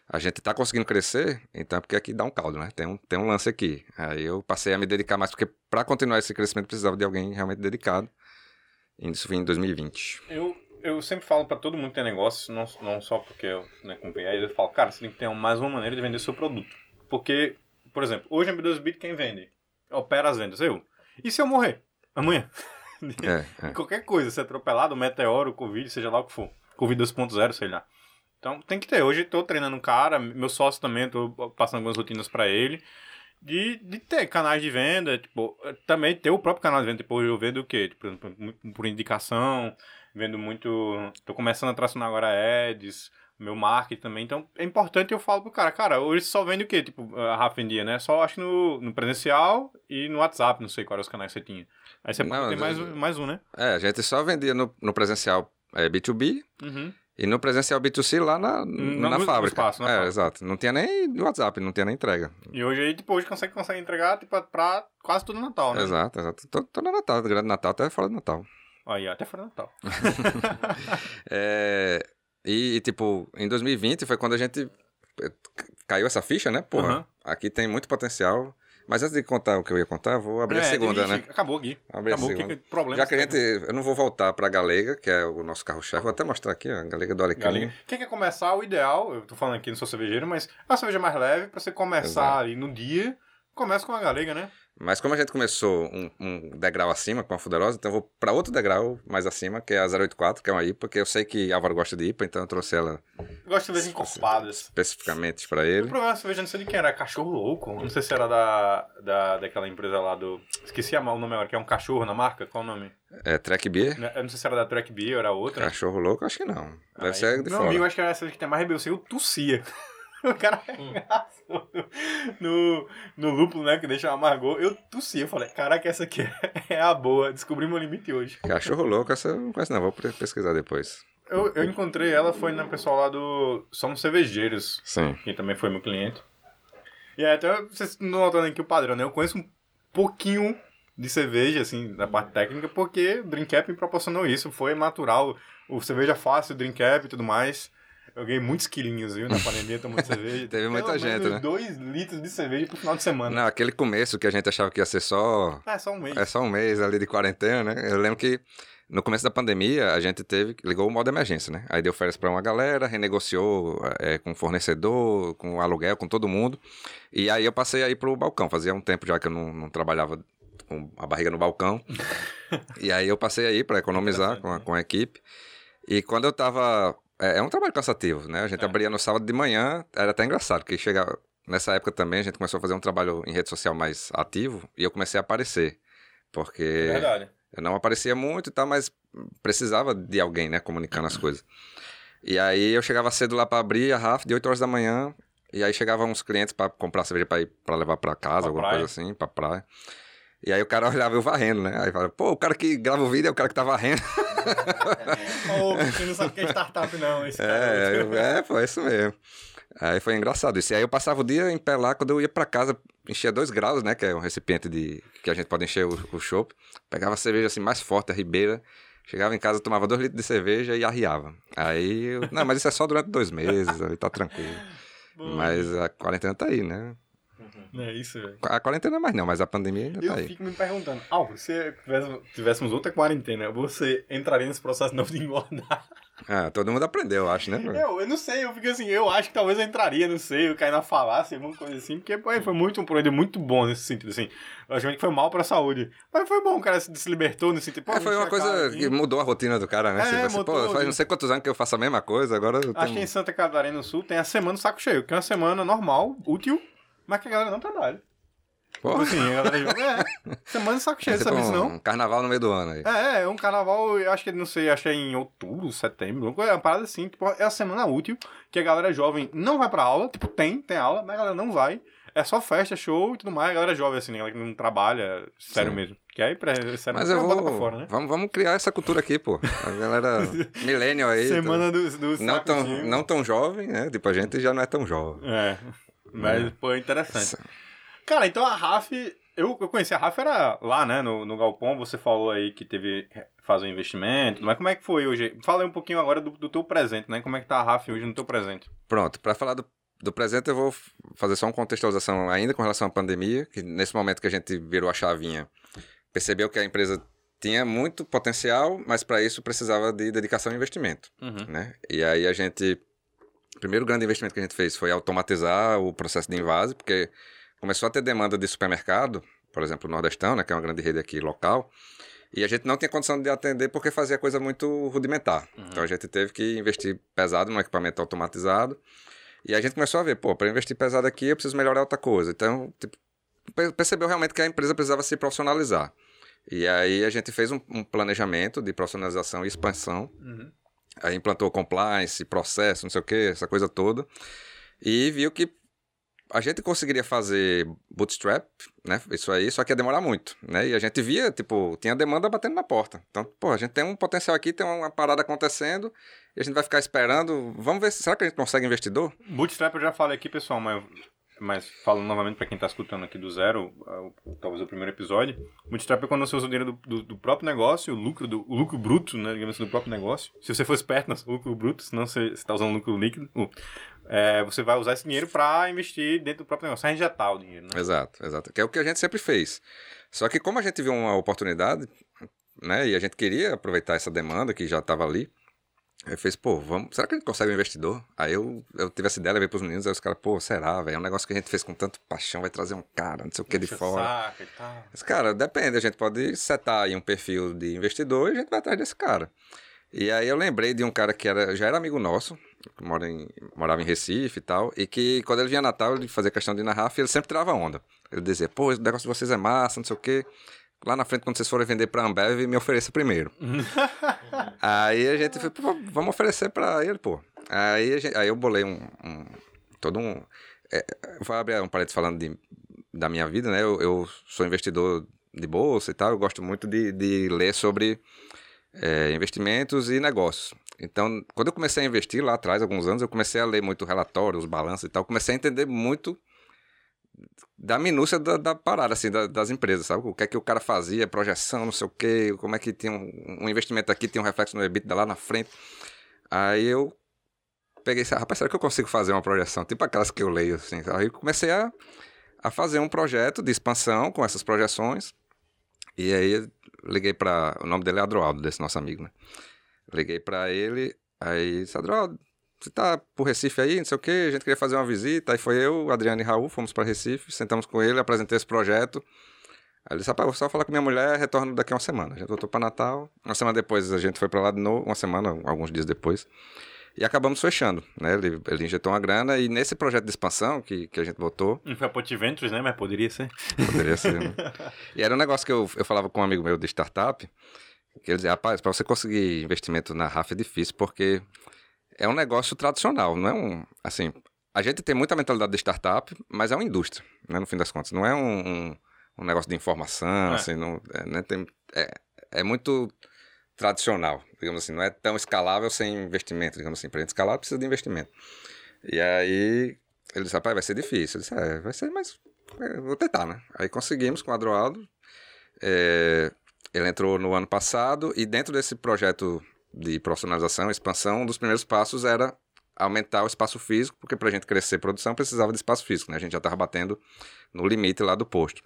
a gente tá conseguindo crescer, então é porque aqui dá um caldo, né? Tem um, tem um lance aqui. Aí eu passei a me dedicar mais, porque para continuar esse crescimento precisava de alguém realmente dedicado. E Isso foi em 2020. Eu, eu sempre falo pra todo mundo que tem negócio, não, não só porque eu né, aí, eu falo, cara, você tem que ter mais uma maneira de vender seu produto. Porque, por exemplo, hoje a B2Bit quem vende? Opera as vendas, eu. E se eu morrer? Amanhã? É, é. Qualquer coisa, se atropelado, meteoro, Covid, seja lá o que for. Covid 2.0, sei lá. Então tem que ter. Hoje eu tô treinando um cara, meu sócio também, tô passando algumas rotinas pra ele. De, de ter canais de venda, tipo, também ter o próprio canal de venda. Tipo, eu vendo o quê? Tipo, por, indicação, vendo muito. Tô começando a tracionar agora ads, meu marketing também. Então é importante eu falo pro cara, cara, hoje só vende o quê? Tipo, a Rafa vendia, né? Só acho no, no presencial e no WhatsApp, não sei quais eram os canais que você tinha. Aí você Não, tem mais, mais um, né? É, a gente só vendia no, no presencial é, B2B Uhum. E no presencial B2C lá na, No- na no fábrica. espaço, na é, fábrica. exato. Não tinha nem WhatsApp, não tinha nem entrega. E hoje aí, tipo, hoje consegue, consegue entregar tipo, pra quase todo Natal, né? Exato, exato. Todo, todo Natal, grande Natal até fora do Natal. Aí, até fora do Natal. É, e, tipo, em 2020 foi quando a gente eh, caiu essa ficha, né? Porra, Uhum. aqui tem muito potencial. Mas antes de contar o que eu ia contar, vou abrir a É, segunda, tem- né? Acabou aqui. Abrir a Acabou. segunda. Que, problema Já que a gente. Eu não vou voltar pra Galega, que é o nosso carro-chefe. Vou até mostrar aqui, ó, a Galega do Alecrim. Quem quer começar, o ideal, eu tô falando aqui, não sou cervejeiro, mas é uma cerveja mais leve, pra você começar Exato. ali no dia, começa com a galega, né? Mas como a gente começou um, um degrau acima com a Fuderosa, então eu vou pra outro degrau mais acima, que é a 084, que é uma IPA, porque eu sei que Álvaro gosta de IPA, então eu trouxe ela Eu gosto de cervejas encorpadas. especificamente pra O ele. problema da cerveja, não sei de quem era, cachorro louco. Não sei se era da, da, daquela empresa lá do. Esqueci a- o nome agora, que é um cachorro na marca. Qual o nome? É Trek Beer. Eu não sei se era da Track Beer ou era outra. Cachorro louco, acho que não. Deve Aí, ser de Meu fora. amigo, acho que era essa que tem mais rebelsia, eu tossia. O cara arregaçou no, no lúpulo, né, que deixa amargor. Eu tossia, eu falei, caraca, essa aqui é a boa. Descobri meu limite hoje. Cachorro louco, essa eu não conheço não, vou pesquisar depois. Eu, eu encontrei ela, foi na pessoal lá do Somos Cervejeiros, Sim. que também foi meu cliente. E aí, até vocês estão notando aqui o padrão, né? Eu conheço um pouquinho de cerveja, assim, da parte técnica, porque o Drink Cap me proporcionou isso. Foi natural. O cerveja fácil, o Drink Cap e tudo mais. Eu ganhei muitos quilinhos, viu, na pandemia tomando cerveja. Teve muita gente, né? dois litros de cerveja pro final de semana. Não, aquele começo que a gente achava que ia ser só É, só um mês. É só um mês ali de quarentena, né? Eu lembro que no começo da pandemia a gente teve, ligou o modo emergência, né? Aí deu férias pra uma galera, renegociou é, com o fornecedor, com o aluguel, com todo mundo. E aí eu passei aí pro balcão. Fazia um tempo já que eu não, não trabalhava com a barriga no balcão. e aí eu passei aí pra economizar com a, com a equipe. E quando eu tava. É, é um trabalho cansativo, né? A gente É. abria no sábado de manhã, era até engraçado, porque chegava. Nessa época também a gente começou a fazer um trabalho em rede social mais ativo e eu comecei a aparecer. Porque É verdade. eu não aparecia muito e tal, mas precisava de alguém, né, comunicando as coisas. E aí eu chegava cedo lá pra abrir a RAF de 8 horas da manhã, e aí chegavam uns clientes pra comprar cerveja para levar pra casa, Pra alguma praia. coisa assim, pra praia. E aí o cara olhava eu varrendo, né? Aí falava, pô, o cara que grava o vídeo é o cara que tá varrendo. Ô, você não sabe o que é startup, não. Esse cara. É, eu- é, foi isso mesmo. Aí foi engraçado isso. E aí eu passava o dia em pé lá, quando eu ia pra casa, enchia dois graus, né? Que é um recipiente de que a gente pode encher o, o chopp. Pegava a cerveja assim mais forte, a ribeira. Chegava em casa, tomava dois litros de cerveja e arriava. Aí, eu, não, mas isso é só durante dois meses, aí tá tranquilo. Mas a quarentena tá aí, né? Não é isso, velho. A quarentena mais não, mas a pandemia ainda Eu tá aí. fico me perguntando, Álvaro, se tivéssemos, outra quarentena, você entraria nesse processo novo de engordar? Ah, todo mundo aprendeu, eu acho, né? Eu, eu não sei, eu fico assim, eu acho que talvez eu entraria, não sei, eu cair na falácia, alguma coisa assim, porque pô, foi muito um projeto muito bom nesse sentido, assim. Logicamente que foi mal pra saúde, mas foi bom, o cara se, se libertou nesse sentido. Pô, É, foi uma coisa que mudou a rotina do cara, né? É, mudou, pô, faz não sei quantos anos que eu faço a mesma coisa, agora eu Acho que em. Santa Catarina do Sul tem a semana do saco cheio, que é uma semana normal, útil, mas que a galera não trabalha. Porra, Assim, a galera joga, é, semana do saco cheio, Tipo sabe isso não? um carnaval no meio do ano aí. É, é um carnaval, eu acho que, não sei, acho que é em outubro, setembro, coisa- uma parada assim, tipo, é a semana útil, que a galera jovem não vai pra aula, tipo, tem, tem aula, mas a galera não vai, é só festa, show e tudo mais, a galera jovem, assim, ela que não trabalha, sério Sim. mesmo, que aí, pra, sério, Mas mesmo, eu vou. pra fora, né? vamos, vamos criar essa cultura aqui, pô. A galera millennial aí. Semana do, do tá- não, tão, não tão jovem, né? Tipo, a gente já não é tão jovem. É, mas, pô, é interessante. Cara, então a RAF, eu, eu conheci a RAF, era lá, né, no, no Galpão, você falou aí que teve, fazer um investimento, mas como é que foi hoje? Fala aí um pouquinho agora do, do teu presente, né, como é que tá a RAF hoje no teu presente? Pronto, para falar do, do presente, eu vou fazer só uma contextualização ainda com relação à pandemia, que nesse momento que a gente virou a chavinha, percebeu que a empresa tinha muito potencial, mas para isso precisava de dedicação e investimento. Uhum. né? E aí a gente. O primeiro grande investimento que a gente fez foi automatizar o processo de invase, porque começou a ter demanda de supermercado, por exemplo, o Nordestão, né, que é uma grande rede aqui local, e a gente não tinha condição de atender porque fazia coisa muito rudimentar. Então a gente teve que investir pesado num equipamento automatizado. E a gente começou a ver, pô, para investir pesado aqui eu preciso melhorar outra coisa. Então, tipo, pe- percebeu realmente que a empresa precisava se profissionalizar. E aí a gente fez um, um planejamento de profissionalização e expansão Uhum. Aí implantou compliance, processo, não sei o que, essa coisa toda. E viu que a gente conseguiria fazer bootstrap, né? Isso aí, só que ia demorar muito, né? E a gente via, tipo, tinha demanda batendo na porta. Então, pô, a gente tem um potencial aqui, tem uma parada acontecendo, e a gente vai ficar esperando. Vamos ver, se- será que a gente consegue investidor? Bootstrap eu já falei aqui, pessoal, mas, mas falando novamente pra quem tá escutando aqui do zero, talvez o primeiro episódio, Bootstrap é quando você usa o dinheiro do, do, do próprio negócio, o lucro, do, o lucro bruto, né, digamos assim, do próprio negócio. Se você for esperto, não, lucro bruto, senão você, você tá usando lucro líquido, o é, você vai usar esse dinheiro para investir dentro do próprio negócio, para injetar o dinheiro, né? Exato, exato. Que é o que a gente sempre fez. Só que como a gente viu uma oportunidade, né, e a gente queria aproveitar essa demanda que já estava ali, eu fez, pô, vamos, será que a gente consegue um investidor? Aí eu, eu tive essa ideia, levei pros meninos, aí os caras, pô, será, velho? É um negócio que a gente fez com tanto paixão, vai trazer um cara, não sei o que de fora. Saca e tal. Mas, cara, depende, a gente pode setar aí um perfil de investidor e a gente vai atrás desse cara. E aí eu lembrei de um cara que era, já era amigo nosso, que mora em, morava em Recife e tal, e que quando ele vinha Natal, ele fazia questão de ir na Rafa ele sempre tirava onda. Ele dizia, pô, o negócio de vocês é massa, não sei o quê. Lá na frente, quando vocês forem vender pra Ambev, me ofereça primeiro. aí a gente pô, vamos oferecer pra ele, pô. Aí, gente, aí eu bolei um, um todo um... É, vou abrir um parênteses falando de, da minha vida, né? Eu, eu, sou investidor de bolsa e tal, eu gosto muito de, de ler sobre é, investimentos e negócios. Então, quando eu comecei a investir lá atrás, alguns anos, eu comecei a ler muito relatórios, balanços e tal, comecei a entender muito da minúcia da, da parada, assim, da, das empresas, sabe? O que é que o cara fazia, projeção, não sei o quê, como é que tinha um, um investimento aqui, tinha um reflexo no EBITDA lá na frente. Aí eu peguei e rapaz, será que eu consigo fazer uma projeção? Tipo aquelas que eu leio, assim. Aí comecei a, a fazer um projeto de expansão com essas projeções. E aí liguei para O nome dele é Adroaldo, desse nosso amigo, né? Liguei para ele, aí disse, Adroaldo, você tá por Recife aí, não sei o quê, a gente queria fazer uma visita. Aí foi eu, Adriano e Raul, fomos para Recife, sentamos com ele, apresentei esse projeto. Aí ele disse, rapaz, vou só falar com minha mulher, retorno daqui a uma semana. A gente voltou para Natal. Uma semana depois a gente foi para lá de novo, uma semana, alguns dias depois. E acabamos fechando, né? Ele, ele injetou uma grana e nesse projeto de expansão que, que a gente botou... Não foi a Pot Ventures, né? Mas poderia ser. Poderia ser, né? E era um negócio que eu, eu falava com um amigo meu de startup, que ele dizia, rapaz, para você conseguir investimento na RAF é difícil, porque é um negócio tradicional, não é um... Assim, a gente tem muita mentalidade de startup, mas é uma indústria, né? No fim das contas. Não é um, um, um negócio de informação, é. assim, não... É, né? tem, é, é muito tradicional, digamos assim, não é tão escalável sem investimento, digamos assim, para gente escalar precisa de investimento. E aí ele disse, rapaz, vai ser difícil. Eu disse, é, vai ser, mas é, vou tentar, né? Aí conseguimos com o Adroaldo, é, ele entrou no ano passado e dentro desse projeto de profissionalização, expansão, um dos primeiros passos era aumentar o espaço físico, porque para a gente crescer produção precisava de espaço físico, né? A gente já estava batendo no limite lá do posto.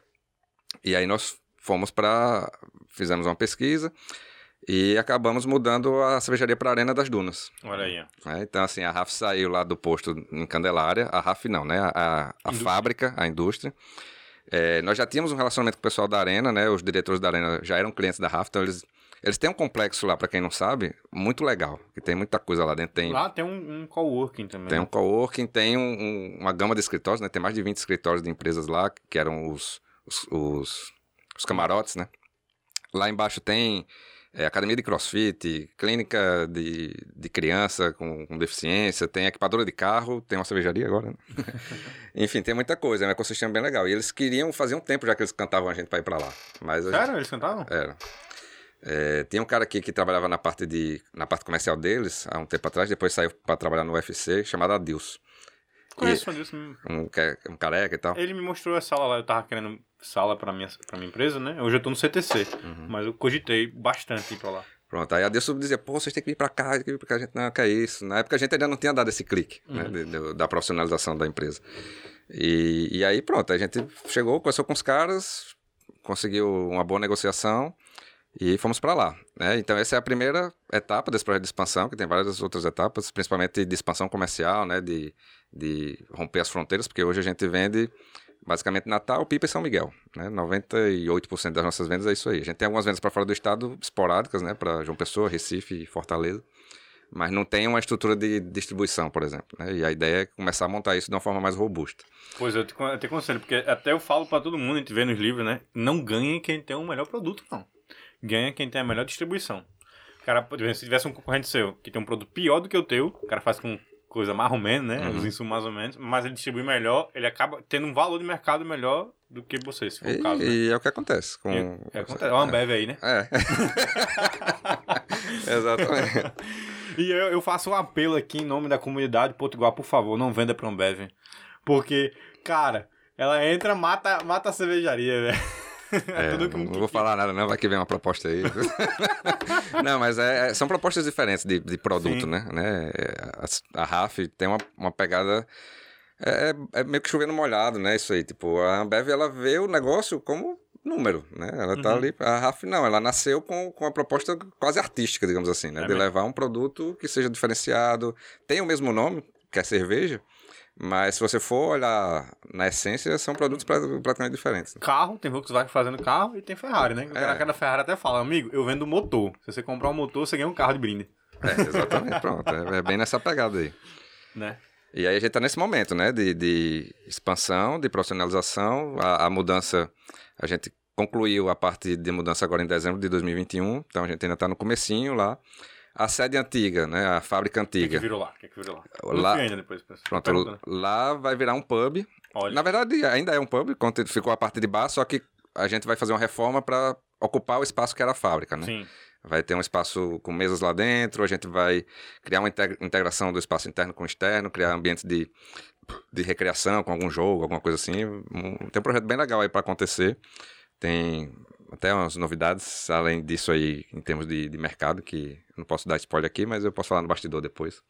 E aí nós fomos para, fizemos uma pesquisa, e acabamos mudando a cervejaria para a Arena das Dunas. Olha aí. É, então, assim, a RAF saiu lá do posto em Candelária. A RAF não, né? A, a fábrica, a indústria. É, nós já tínhamos um relacionamento com o pessoal da Arena, né? Os diretores da Arena já eram clientes da RAF, então eles, eles têm um complexo lá, para quem não sabe, muito legal. Que tem muita coisa lá dentro. Tem, lá tem um, um coworking também. Tem um coworking, tem um, um, uma gama de escritórios, né? Tem mais de 20 escritórios de empresas lá, que eram os, os, os, os camarotes, né? Lá embaixo tem é, academia de crossfit, clínica de, de criança com, com, deficiência, tem equipadora de carro, tem uma cervejaria agora, né? Enfim, tem muita coisa, é um ecossistema bem legal. E eles queriam fazer um tempo já que eles cantavam a gente para ir para lá. Mas Sério? Gente... Eles cantavam? Era. É, tem um cara aqui que trabalhava na parte, de, na parte comercial deles há um tempo atrás, depois saiu para trabalhar no UFC, chamado Adilson. Conheço o Adilson. Um, um careca e tal. Ele me mostrou a sala lá, eu tava querendo sala para minha, pra minha empresa, né? Hoje eu tô no CTC, uhum. mas eu cogitei bastante ir pra lá. Pronto, aí a Deus dizia, pô, vocês têm que vir pra cá, tem que vir pra cá, a gente não quer isso. Na época a gente ainda não tinha dado esse clique, né, uhum. né, de, de, da profissionalização da empresa. E, e aí pronto, a gente chegou, conversou com os caras, conseguiu uma boa negociação e fomos para lá. Né? Então essa é a primeira etapa desse projeto de expansão, que tem várias outras etapas, principalmente de expansão comercial, né, de, de romper as fronteiras, porque hoje a gente vende basicamente Natal, Pipa e São Miguel. Né? 98% das nossas vendas é isso aí. A gente tem algumas vendas para fora do estado esporádicas, né? para João Pessoa, Recife e Fortaleza, mas não tem uma estrutura de distribuição, por exemplo. Né? E a ideia é começar a montar isso de uma forma mais robusta. Pois eu te, eu te porque até eu falo para todo mundo, a gente vê nos livros, né? Não ganha quem tem o melhor produto, não. Ganha quem tem a melhor distribuição. cara, se tivesse um concorrente seu que tem um produto pior do que o teu, o cara faz com coisa mais ou menos, né? Uhum. Os insumos mais ou menos, mas ele distribui melhor, ele acaba tendo um valor de mercado melhor do que você, se for e, o caso. Né? E é o que acontece. Com... É, é, acontece. é uma Ambev aí, né? É. Exatamente. e eu, eu, faço um apelo aqui em nome da comunidade Potiguar, por favor, não venda pra Ambev. Porque, cara, ela entra, mata, mata a cervejaria, velho. É, Tudo não, não vou falar nada, não, vai que vem uma proposta aí. não, mas é- é- são propostas diferentes de, de produto, Sim. né? né? A, a RAF tem uma, uma pegada. É, é meio que chovendo molhado, né? Isso aí. Tipo, a Ambev ela vê o negócio como número, né? Ela tá Uhum. ali. A RAF não, ela nasceu com, com uma proposta quase artística, digamos assim, né? É de mesmo. levar um produto que seja diferenciado. Tem o mesmo nome, que é cerveja. Mas se você for olhar na essência, são produtos pra- praticamente diferentes. Carro, tem Volkswagen fazendo carro e tem Ferrari, né? O cara É. cada Ferrari até fala, amigo, eu vendo motor. Se você comprar um motor, você ganha um carro de brinde, É, exatamente, pronto. É, é bem nessa pegada aí. né? E aí a gente tá nesse momento, né, de, de expansão, de profissionalização, a, a mudança, a gente concluiu a parte de mudança agora em dezembro de 2021, então a gente ainda tá no comecinho lá. A sede antiga, né, a fábrica O que, que antiga, virou lá? O que, que virou lá? Lá- depois. pronto, Perguntando. lá vai virar um pub. Olha, Na verdade, ainda é um pub, ficou a parte de baixo, só que a gente vai fazer uma reforma para ocupar o espaço que era a fábrica, né? sim. Vai ter um espaço com mesas lá dentro, a gente vai criar uma integ- integração do espaço interno com o externo, criar ambientes de, de recreação com algum jogo, alguma coisa assim. Tem um projeto bem legal aí para acontecer. Tem até umas novidades, além disso aí, em termos de, de mercado, que não posso dar spoiler aqui, mas eu posso falar no bastidor depois.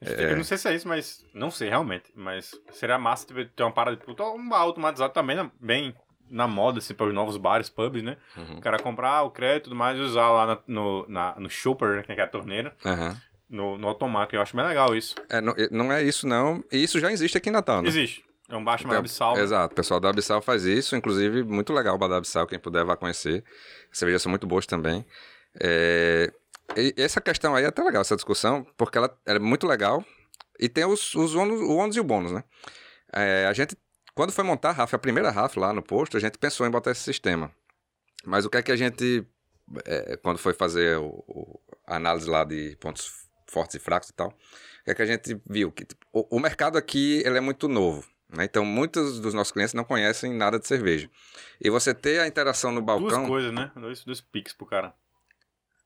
Eu não sei se é isso, mas. Não sei realmente. Mas seria massa ter uma parada de puta, um automatizado também, né? bem na moda, assim, para os novos bares, pubs, né? Uhum. O cara comprar o crédito e tudo mais e usar lá na- no, na, no shopper, né? Que é a torneira, Aham. no, no automático. Eu acho bem legal isso. É, não, não é isso, não. E isso já existe aqui em Natal, né? Existe. É um bar chamado Abissal. né? Exato, o pessoal da Abissal faz isso, inclusive muito legal o bar da Abissal, quem puder vá conhecer. As cervejas são muito boas também. É, e essa questão aí é até legal, essa discussão, porque ela é muito legal e tem os, os ônus, o ônus e o bônus, né? É, a gente, quando foi montar a RAF, a primeira RAF lá no posto, a gente pensou em botar esse sistema. Mas o que é que a gente, é, quando foi fazer o- o- a análise lá de pontos fortes e fracos e tal, o que é que a gente viu? Que tipo, o, o mercado aqui ele é muito novo. Né? Então, muitos dos nossos clientes não conhecem nada de cerveja. E você ter a interação no Duas balcão. coisas, né? Dois, dois piques pro cara.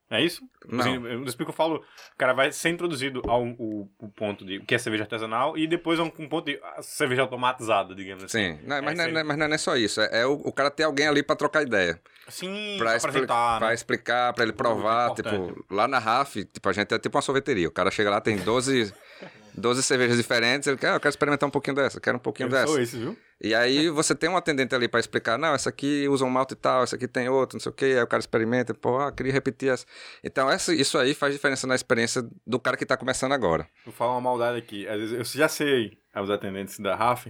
É isso? Não. Assim, eu- dos eu falo, o cara vai ser introduzido ao o, ponto de o que é cerveja artesanal e depois a um, um ponto de cerveja automatizada, digamos assim. Sim, não, mas, É, não é, é- mas não é só isso. É, é o, o cara ter alguém ali pra trocar ideia. Sim, Pra, expli- apresentar, pra né? explicar, pra ele provar. Tipo, lá na RAF, tipo, a gente é tipo uma sorveteria. O cara chega lá, tem 12, 12 cervejas diferentes. Ele quer, ah, eu quero experimentar um pouquinho dessa, quero um pouquinho Eu dessa. sou esse, viu? E aí você tem um atendente ali pra explicar, não, essa aqui usa um malte e tal, essa aqui tem outro, não sei o quê, aí o cara experimenta, pô, ah, queria repetir essa. Então essa, isso aí faz diferença na experiência do cara que tá começando agora. Vou falar uma maldade aqui. Às vezes eu já sei os atendentes da RAF,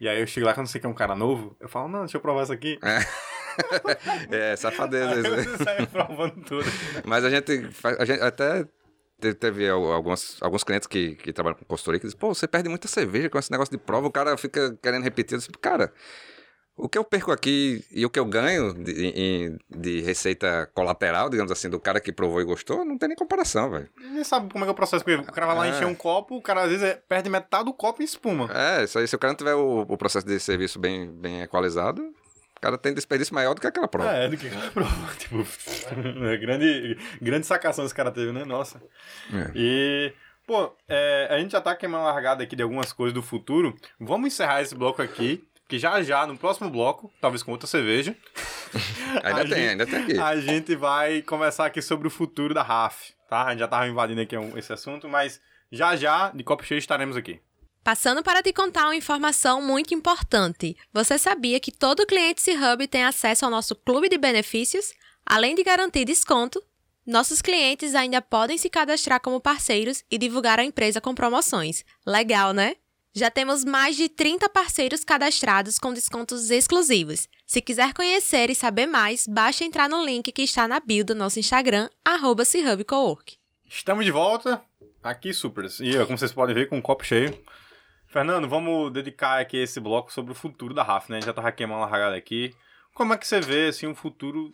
e aí eu chego lá quando sei que é um cara novo, eu falo, não, deixa eu provar isso aqui. É, safadeza. Aí você sai provando tudo. Mas a gente, a gente até teve al- alguns, alguns clientes que, que trabalham com consultoria que dizem, pô, você perde muita cerveja com esse negócio de prova, o cara fica querendo repetir. Eu disse, cara, o que eu perco aqui e o que eu ganho de, de receita colateral, digamos assim, do cara que provou e gostou, não tem nem comparação, velho. Ninguém sabe como é que é o processo, o cara vai lá É. encher um copo, o cara às vezes é- perde metade do copo em espuma. É, isso aí, se o cara não tiver o, o processo de serviço bem, bem equalizado, o cara tem desperdício maior do que aquela prova. É, do que aquela prova. Tipo, é grande, grande sacação esse cara teve, né? Nossa. É. E, pô, é, a gente já tá queimando a largada aqui de algumas coisas do futuro. Vamos encerrar esse bloco aqui, que já já, no próximo bloco, talvez com outra cerveja. Ainda tem, gente- ainda tem aqui. A gente vai conversar aqui sobre o futuro da RAF, tá? A gente já tava invadindo aqui esse assunto, mas já já, de copo cheio, estaremos aqui. Passando para te contar uma informação muito importante. Você sabia que todo cliente C-Hub tem acesso ao nosso clube de benefícios? Além de garantir desconto, nossos clientes ainda podem se cadastrar como parceiros e divulgar a empresa com promoções. Legal, né? Já temos mais de 30 parceiros cadastrados com descontos exclusivos. Se quiser conhecer e saber mais, basta entrar no link que está na bio do nosso Instagram, arroba. Estamos de volta aqui, Supers. E como vocês podem ver, com um copo cheio. Fernando, vamos dedicar aqui esse bloco sobre o futuro da RAF, né? A gente já tava queimando a largada aqui. Como é que você vê, assim, o futuro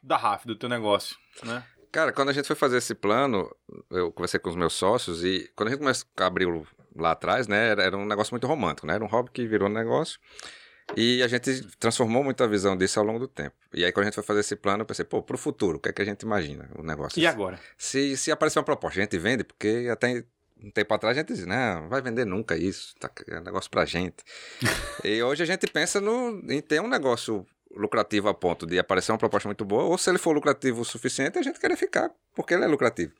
da RAF, do teu negócio, né? Cara, quando a gente foi fazer esse plano, eu conversei com os meus sócios e quando a gente começou a abrir lá atrás, né, era, era um negócio muito romântico, né? Era um hobby que virou negócio. E a gente transformou muito a visão disso ao longo do tempo. E aí, quando a gente foi fazer esse plano, eu pensei, pô, pro futuro, o que é que a gente imagina o negócio? E agora? Se, se aparecer uma proposta, a gente vende, porque até um tempo atrás a gente dizia, não, não vai vender nunca isso, tá, é um negócio pra gente. e hoje a gente pensa no, em ter um negócio lucrativo a ponto de aparecer uma proposta muito boa, ou se ele for lucrativo o suficiente, a gente querer ficar, porque ele é lucrativo.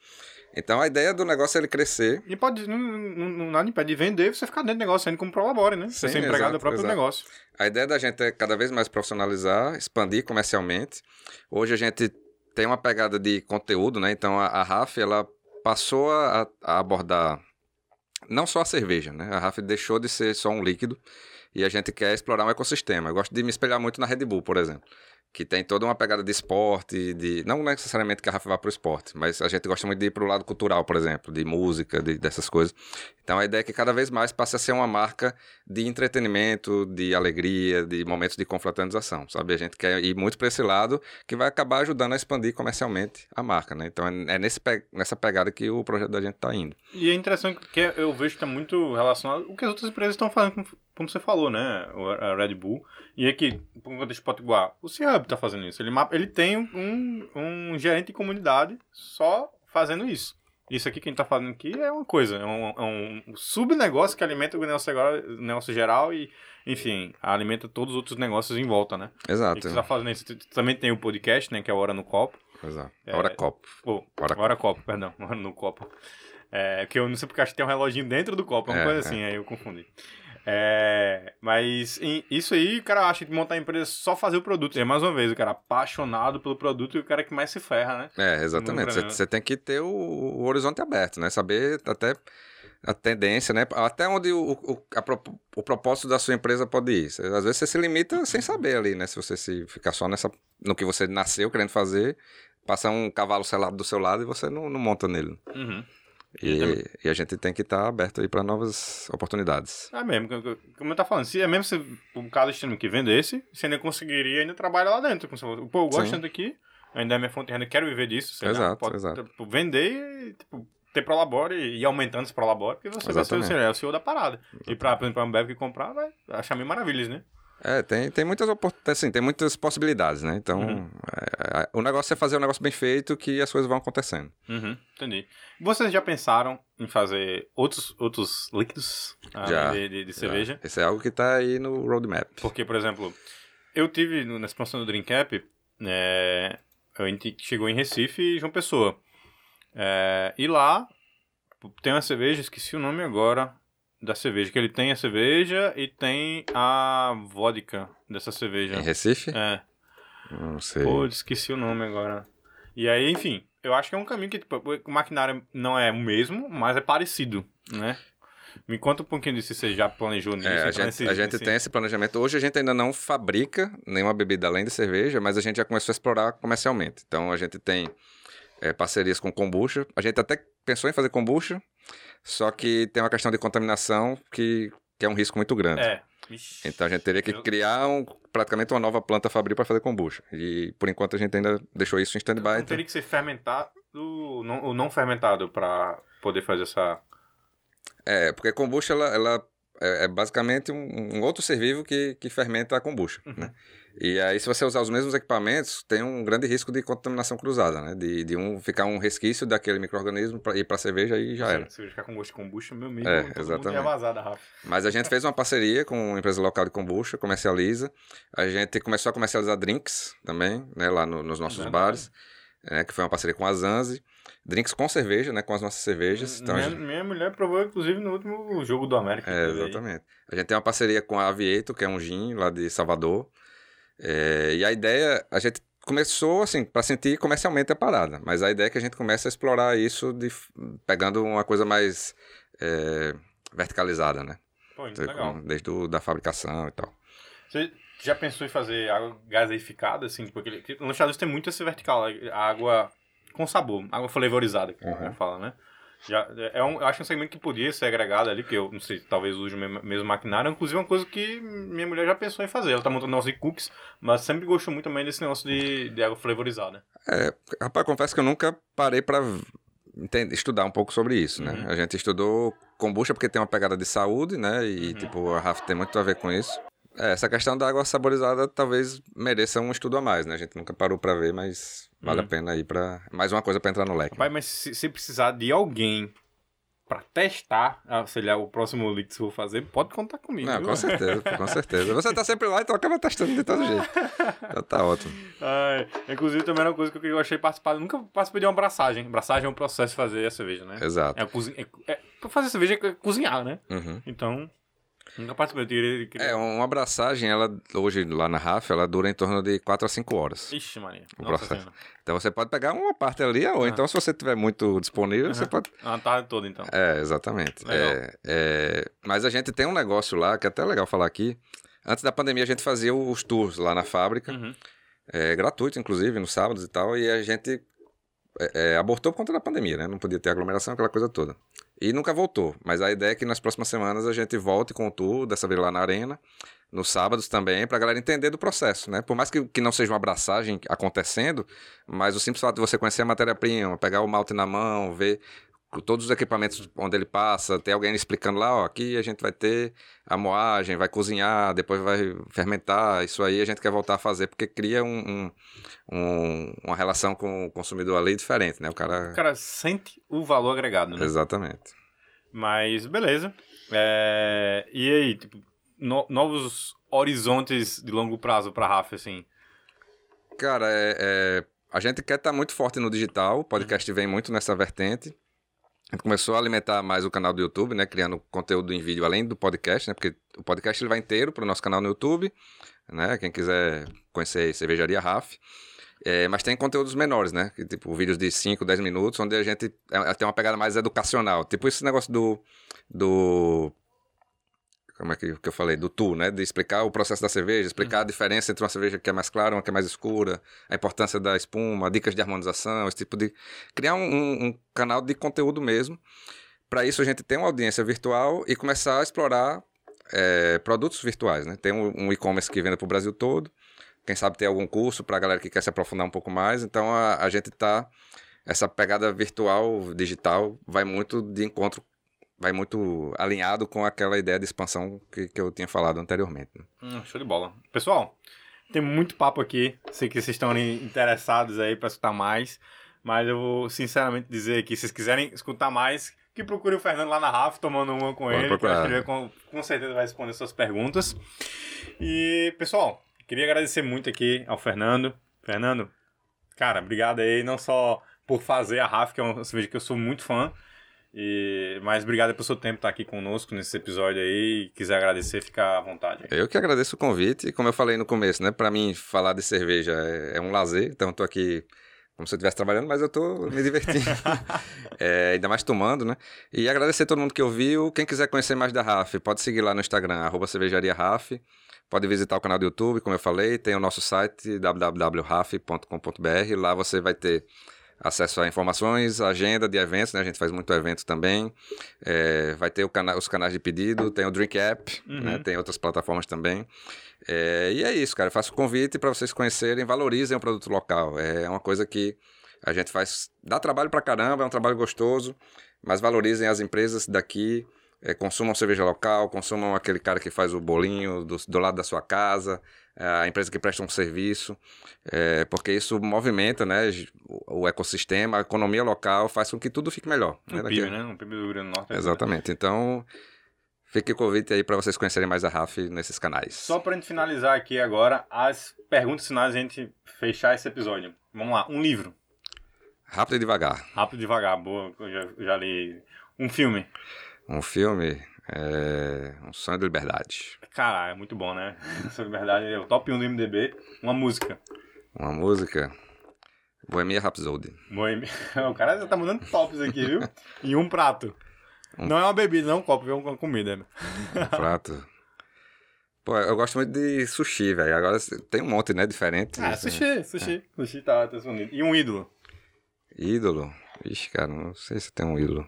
Então a ideia do negócio é ele crescer. E pode, não, não, não nada impede de vender você ficar dentro do negócio, sendo como prolabore, né? Você Sim, ser empregado exato, do próprio exato. negócio. A ideia da gente é cada vez mais profissionalizar, expandir comercialmente. Hoje a gente tem uma pegada de conteúdo, né? Então a, a RAF, ela passou a, a abordar não só a cerveja, né? A RAF deixou de ser só um líquido e a gente quer explorar um ecossistema. Eu gosto de me espelhar muito na Red Bull, por exemplo, que tem toda uma pegada de esporte, de não necessariamente que a RAF vá para o esporte, mas a gente gosta muito de ir para o lado cultural, por exemplo, de música, de, dessas coisas. Então a ideia é que cada vez mais passe a ser uma marca de entretenimento, de alegria, de momentos de confraternização, sabe? A gente quer ir muito para esse lado que vai acabar ajudando a expandir comercialmente a marca, né? Então é é nesse pe- nessa pegada que o projeto da gente está indo. E é interessante que eu vejo que está muito relacionado o que as outras empresas estão fazendo, como você falou, né? A Red Bull. E aqui, por conta de Potiguar, o C-Hub está fazendo isso. Ele, mapa- ele tem um, um gerente de comunidade só fazendo isso. Isso aqui que a gente tá fazendo aqui é uma coisa, é um, é um subnegócio que alimenta o negócio, agora- o negócio geral e, enfim, alimenta todos os outros negócios em volta, né? E Exato. você tá fazendo isso. Também tem o podcast, né? Que é o Hora no Copo. Exato. É, Hora copo. Pô, Hora hora, copo, perdão. Hora no copo. É, que eu não sei porque acho que tem um reloginho dentro do copo, é uma É, coisa assim, aí eu confundi. É, mas em- isso aí, o cara acha que montar a empresa é só fazer o produto. E mais uma vez, o cara apaixonado pelo produto e o cara que mais se ferra, né? É, exatamente. Você, tem que ter o, o horizonte aberto, né? Saber até a tendência, né? Até onde o, o, a o propósito da sua empresa pode ir. Você- Às vezes você se limita sem saber ali, né? Se você se ficar só nessa, no que você nasceu querendo fazer, passa um cavalo selado do seu lado e você não, não monta nele. Uhum. E, e a gente tem que estar aberto aí para novas oportunidades. É mesmo, co- co- como eu tá falando, se é mesmo se o caso extremo que vendesse, você ainda conseguiria ainda trabalhar lá dentro. Pô, eu gosto tanto aqui, ainda é minha fonte de renda, quero viver disso. sei lá, Exato, pode, exato. tipo, vender e tipo, ter Prolabore e ir aumentando esse Prolabore, porque você vai ser, Exatamente. você é o CEO da parada. E pra, por exemplo, a Ambev que comprar, vai achar mil maravilhas, né? É, tem, tem muitas oportunidades, assim, tem muitas possibilidades, né? Então, Uhum. é, é, o negócio é fazer um negócio bem feito que as coisas vão acontecendo. Uhum, entendi. Vocês já pensaram em fazer outros, outros líquidos além Já, de, de- de cerveja? Já. Esse é algo que tá aí no roadmap. Porque, por exemplo, eu tive na expansão do Drink Cap, é, a gente chegou em Recife e João Pessoa. É, e lá tem uma cerveja, esqueci o nome agora da cerveja, que ele tem a cerveja e tem a vodka dessa cerveja. Em Recife? É, Não sei. pô, esqueci o nome agora. E aí, enfim, eu acho que é um caminho que tipo, o maquinário não é o mesmo, mas é parecido, né? Me conta um pouquinho disso, se você já planejou nisso. É, a gente, nesse- a gente nesse- tem esse planejamento. Hoje a gente ainda não fabrica nenhuma bebida além de cerveja, mas a gente já começou a explorar comercialmente. Então a gente tem é, parcerias com kombucha. A gente até pensou em fazer kombucha, só que tem uma questão de contaminação que, que é um risco muito grande. É. Ixi. Então a gente teria que Eu- criar um, praticamente uma nova planta fabril para fazer kombucha. E por enquanto a gente ainda deixou isso em stand-by. Então- teria que ser fermentado, não, o não fermentado, pra poder fazer essa. É, porque a kombucha, ela, ela é, é basicamente um, um outro ser vivo que, que fermenta a kombucha, Uhum. né? E aí, se você usar os mesmos equipamentos, tem um grande risco de contaminação cruzada, né? De, de um ficar um resquício daquele micro-organismo pra ir pra cerveja e já era. Se ficar com gosto de kombucha, meu amigo, É, todo mundo exatamente. ia vazar da Rafa. Mas a gente fez uma parceria com uma empresa local de kombucha, comercializa. A gente começou a comercializar drinks também, né? Lá no- nos nossos Verdade. bares, né? Que foi uma parceria com a Zanzi. Drinks com cerveja, né? Com as nossas cervejas. Então, minha, gente- minha mulher provou, inclusive, no último jogo do América. É, teve aí. exatamente. A gente tem uma parceria com a Aviator, que é um gin lá de Salvador. É, e a ideia, a gente começou assim, para sentir comercialmente a parada, mas a ideia é que a gente comece a explorar isso de, pegando uma coisa mais é, verticalizada, né? Pô, Então, legal. com- Desde o, da fabricação e tal. Você já pensou em fazer água gaseificada, assim? Porque nos Estados Unidos tem muito esse vertical, a água com sabor, água flavorizada, que a Uhum. fala, né? Já, é um, eu acho um segmento que podia ser agregado ali, que eu não sei, talvez use o mesmo, mesmo maquinário. Inclusive, uma coisa que minha mulher já pensou em fazer. Ela tá montando de cookies, mas sempre gostou muito também desse negócio de, de água flavorizada. É, rapaz, confesso que eu nunca parei para estudar um pouco sobre isso, né? Uhum. A gente estudou kombucha porque tem uma pegada de saúde, né? E, Uhum. tipo, a Rafa tem muito a ver com isso. É, essa questão da água saborizada talvez mereça um estudo a mais, né? A gente nunca parou para ver, mas vale Uhum. a pena aí para mais uma coisa para entrar no leque. Pai, mas se, se precisar de alguém pra testar, ah, sei lá, o próximo leak que eu vou fazer, pode contar comigo. Não, viu? com certeza, com certeza. Você tá sempre lá, então acaba testando de todo jeito. Então tá ótimo. Ai, inclusive, também era uma coisa que eu achei participar. Eu nunca participei de uma abraçagem. Abraçagem é um processo de fazer a cerveja, né? Exato. É, é, é, pra fazer cerveja é cozinhar, né? Uhum. Então, nunca participei. Eu queria, queria... É, uma abraçagem, ela hoje lá na RAF, ela dura em torno de 4 a 5 horas. Ixi, Maria. O Nossa processo. Senhora. Então você pode pegar uma parte ali, ou então se você tiver muito disponível, você pode. Ah, tarde toda, então. É, exatamente. É, é, Mas a gente tem um negócio lá, que é até legal falar aqui. Antes da pandemia, a gente fazia os tours lá na fábrica, Uhum. é, gratuito, inclusive, nos sábados e tal, e a gente é, é, abortou por conta da pandemia, né? Não podia ter aglomeração, aquela coisa toda. E nunca voltou. Mas a ideia é que nas próximas semanas a gente volte com o tour, dessa vez lá na Arena, nos sábados também, pra galera entender do processo, né? Por mais que, que não seja uma abraçagem acontecendo, mas o simples fato de você conhecer a matéria-prima, pegar o malte na mão, ver todos os equipamentos onde ele passa, ter alguém explicando lá, ó, aqui a gente vai ter a moagem, vai cozinhar, depois vai fermentar, isso aí a gente quer voltar a fazer, porque cria um, um- um- uma relação com o consumidor ali diferente, né? O cara... O cara sente o valor agregado, né? Exatamente. Mas, beleza. É, E aí, tipo, no- novos horizontes de longo prazo pra Rafa, assim? Cara, é, é, a gente quer estar muito forte no digital, o podcast vem muito nessa vertente. A gente começou a alimentar mais o canal do YouTube, né? Criando conteúdo em vídeo além do podcast, né? Porque o podcast ele vai inteiro para o nosso canal no YouTube, né? Quem quiser conhecer Cervejaria Raf. É, mas tem conteúdos menores, né? Que, tipo, vídeos de 5, 10 minutos, onde a gente é, tem uma pegada mais educacional. Tipo esse negócio do. do como é que, que eu falei? Do tu, né? De explicar o processo da cerveja, explicar a diferença entre uma cerveja que é mais clara e uma que é mais escura, a importância da espuma, dicas de harmonização, esse tipo de. Criar um, um- um canal de conteúdo mesmo. Para isso, a gente tem uma audiência virtual e começar a explorar é, produtos virtuais, né? Tem um, um e-commerce que vende para o Brasil todo. Quem sabe ter algum curso para a galera que quer se aprofundar um pouco mais. Então, a, a gente tá. Essa pegada virtual, digital, vai muito de encontro, vai muito alinhado com aquela ideia de expansão que, que eu tinha falado anteriormente. né? Hum, show de bola. Pessoal, tem muito papo aqui. Sei que vocês estão interessados aí pra escutar mais. Mas eu vou sinceramente dizer que se vocês quiserem escutar mais, que procure o Fernando lá na RAF, tomando uma com ele. Procurar. que ele com, com certeza vai responder suas perguntas. E, pessoal, queria agradecer muito aqui ao Fernando. Fernando, cara, obrigado aí, não só por fazer a RAF, que é uma cerveja que eu sou muito fã. E, mas obrigado pelo seu tempo estar aqui conosco nesse episódio aí. E quiser agradecer, fica à vontade. Eu que agradeço o convite, e como eu falei no começo, né? Para mim, falar de cerveja é, é um lazer, então tô aqui como se eu estivesse trabalhando, mas eu tô me divertindo. É, ainda mais tomando, né? E agradecer a todo mundo que ouviu. Quem quiser conhecer mais da RAF, pode seguir lá no Instagram, arroba cervejaria RAF. Pode visitar o canal do YouTube, como eu falei. Tem o nosso site, www.raf.com.br. Lá você vai ter acesso a informações, agenda de eventos, né? A gente faz muito evento também. É, vai ter cana os canais de pedido, tem o Drink App, né? Tem outras plataformas também. É, e é isso, cara. Eu faço o convite para vocês conhecerem, valorizem o produto local. É uma coisa que a gente faz, dá trabalho pra caramba, é um trabalho gostoso, mas valorizem as empresas daqui, é, consumam cerveja local, consumam aquele cara que faz o bolinho do, do lado da sua casa, a empresa que presta um serviço, é, porque isso movimenta né, o, ecossistema, a economia local, faz com que tudo fique melhor. né, Um daqui- PIB, né? Um PIB do Rio Grande do Norte. Exatamente. Então, fique o convite aí para vocês conhecerem mais a RAF nesses canais. Só pra gente finalizar aqui agora, as perguntas finais a gente fechar esse episódio. Vamos lá, um livro. Rápido e devagar. Rápido e devagar, boa, eu já, eu já li. Um filme. Um filme, é... Um Sonho de Liberdade. Cara, é muito bom, né? Sobre verdade, é o top 1 do MDB. Uma música. Uma música, Bohemia Rhapsody. Boêmia. O cara já tá mandando tops aqui, viu? E um prato. Não é uma bebida, não é um copo, é uma comida. Um prato. Pô, eu gosto muito de sushi, velho. Agora tem um monte, né, diferente. Ah, assim. sushi, sushi. Sushi tá, tá escondido. E um ídolo. Ídolo. Ixi, cara, não sei se tem um ídolo.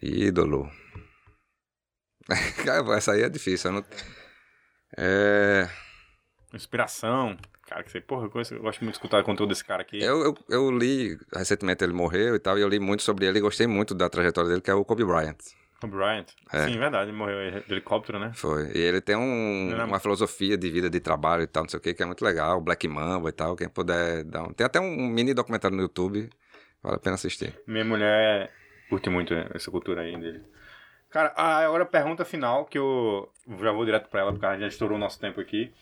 Ídolo. Essa aí é difícil. Não... é... Inspiração. Cara, que você, porra, eu, conheço- eu gosto muito de escutar o conteúdo desse cara aqui. eu, eu, eu li, recentemente ele morreu e tal, e eu li muito sobre ele e gostei muito da trajetória dele, que é o Kobe Bryant. Kobe Bryant. É. Sim, verdade, ele morreu de helicóptero, né? Foi. E ele tem um- uma filosofia de vida, de trabalho e tal, não sei o que, que é muito legal. Black Mamba e tal, quem puder dar um... Tem até um mini documentário no YouTube, vale a pena assistir. Minha mulher curte muito essa cultura aí dele. Cara, ah, agora a pergunta final, que eu já vou direto para ela, porque a gente já estourou o nosso tempo aqui.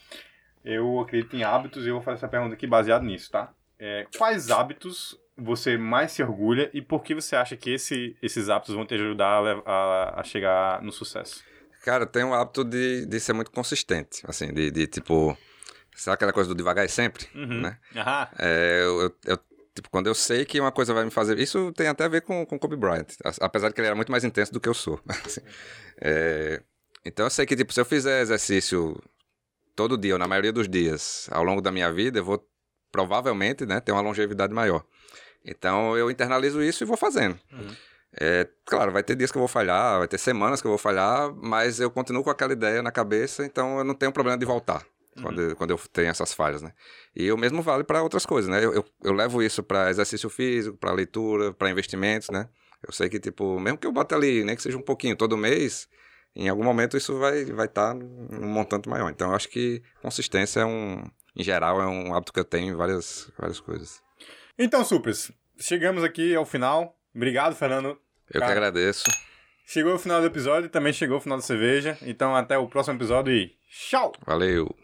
Eu acredito em hábitos e eu vou fazer essa pergunta aqui baseado nisso, tá? É, quais hábitos você mais se orgulha e por que você acha que esse, esses hábitos vão te ajudar a, a, a chegar no sucesso? Cara, eu tenho o hábito de, de ser muito consistente, assim, de, de tipo... Sabe aquela coisa do devagar e sempre, Uhum. né? Aham. É, eu, eu- eu, tipo, quando eu sei que uma coisa vai me fazer... Isso tem até a ver com, com Kobe Bryant, apesar de que ele era muito mais intenso do que eu sou. assim. É, então eu sei que, tipo, se eu fizer exercício todo dia, ou na maioria dos dias, ao longo da minha vida, eu vou provavelmente, né, ter uma longevidade maior. Então eu internalizo isso e vou fazendo. Uhum. É, claro, vai ter dias que eu vou falhar, vai ter semanas que eu vou falhar, mas eu continuo com aquela ideia na cabeça, então eu não tenho problema de voltar quando, eu- quando eu tenho essas falhas, né? E o mesmo vale para outras coisas, né? Eu, eu, eu levo isso para exercício físico, para leitura, para investimentos, né? Eu sei que, tipo, mesmo que eu bote ali, nem que seja um pouquinho todo mês, em algum momento isso vai estar vai tá num montante maior. Então eu acho que consistência é um, em geral, é um hábito que eu tenho em várias, várias coisas. Então, Supers, chegamos aqui ao final. Obrigado, Fernando. Eu Cara. que agradeço. Chegou o final do episódio, também chegou o final da cerveja. Então, até o próximo episódio e tchau! Valeu!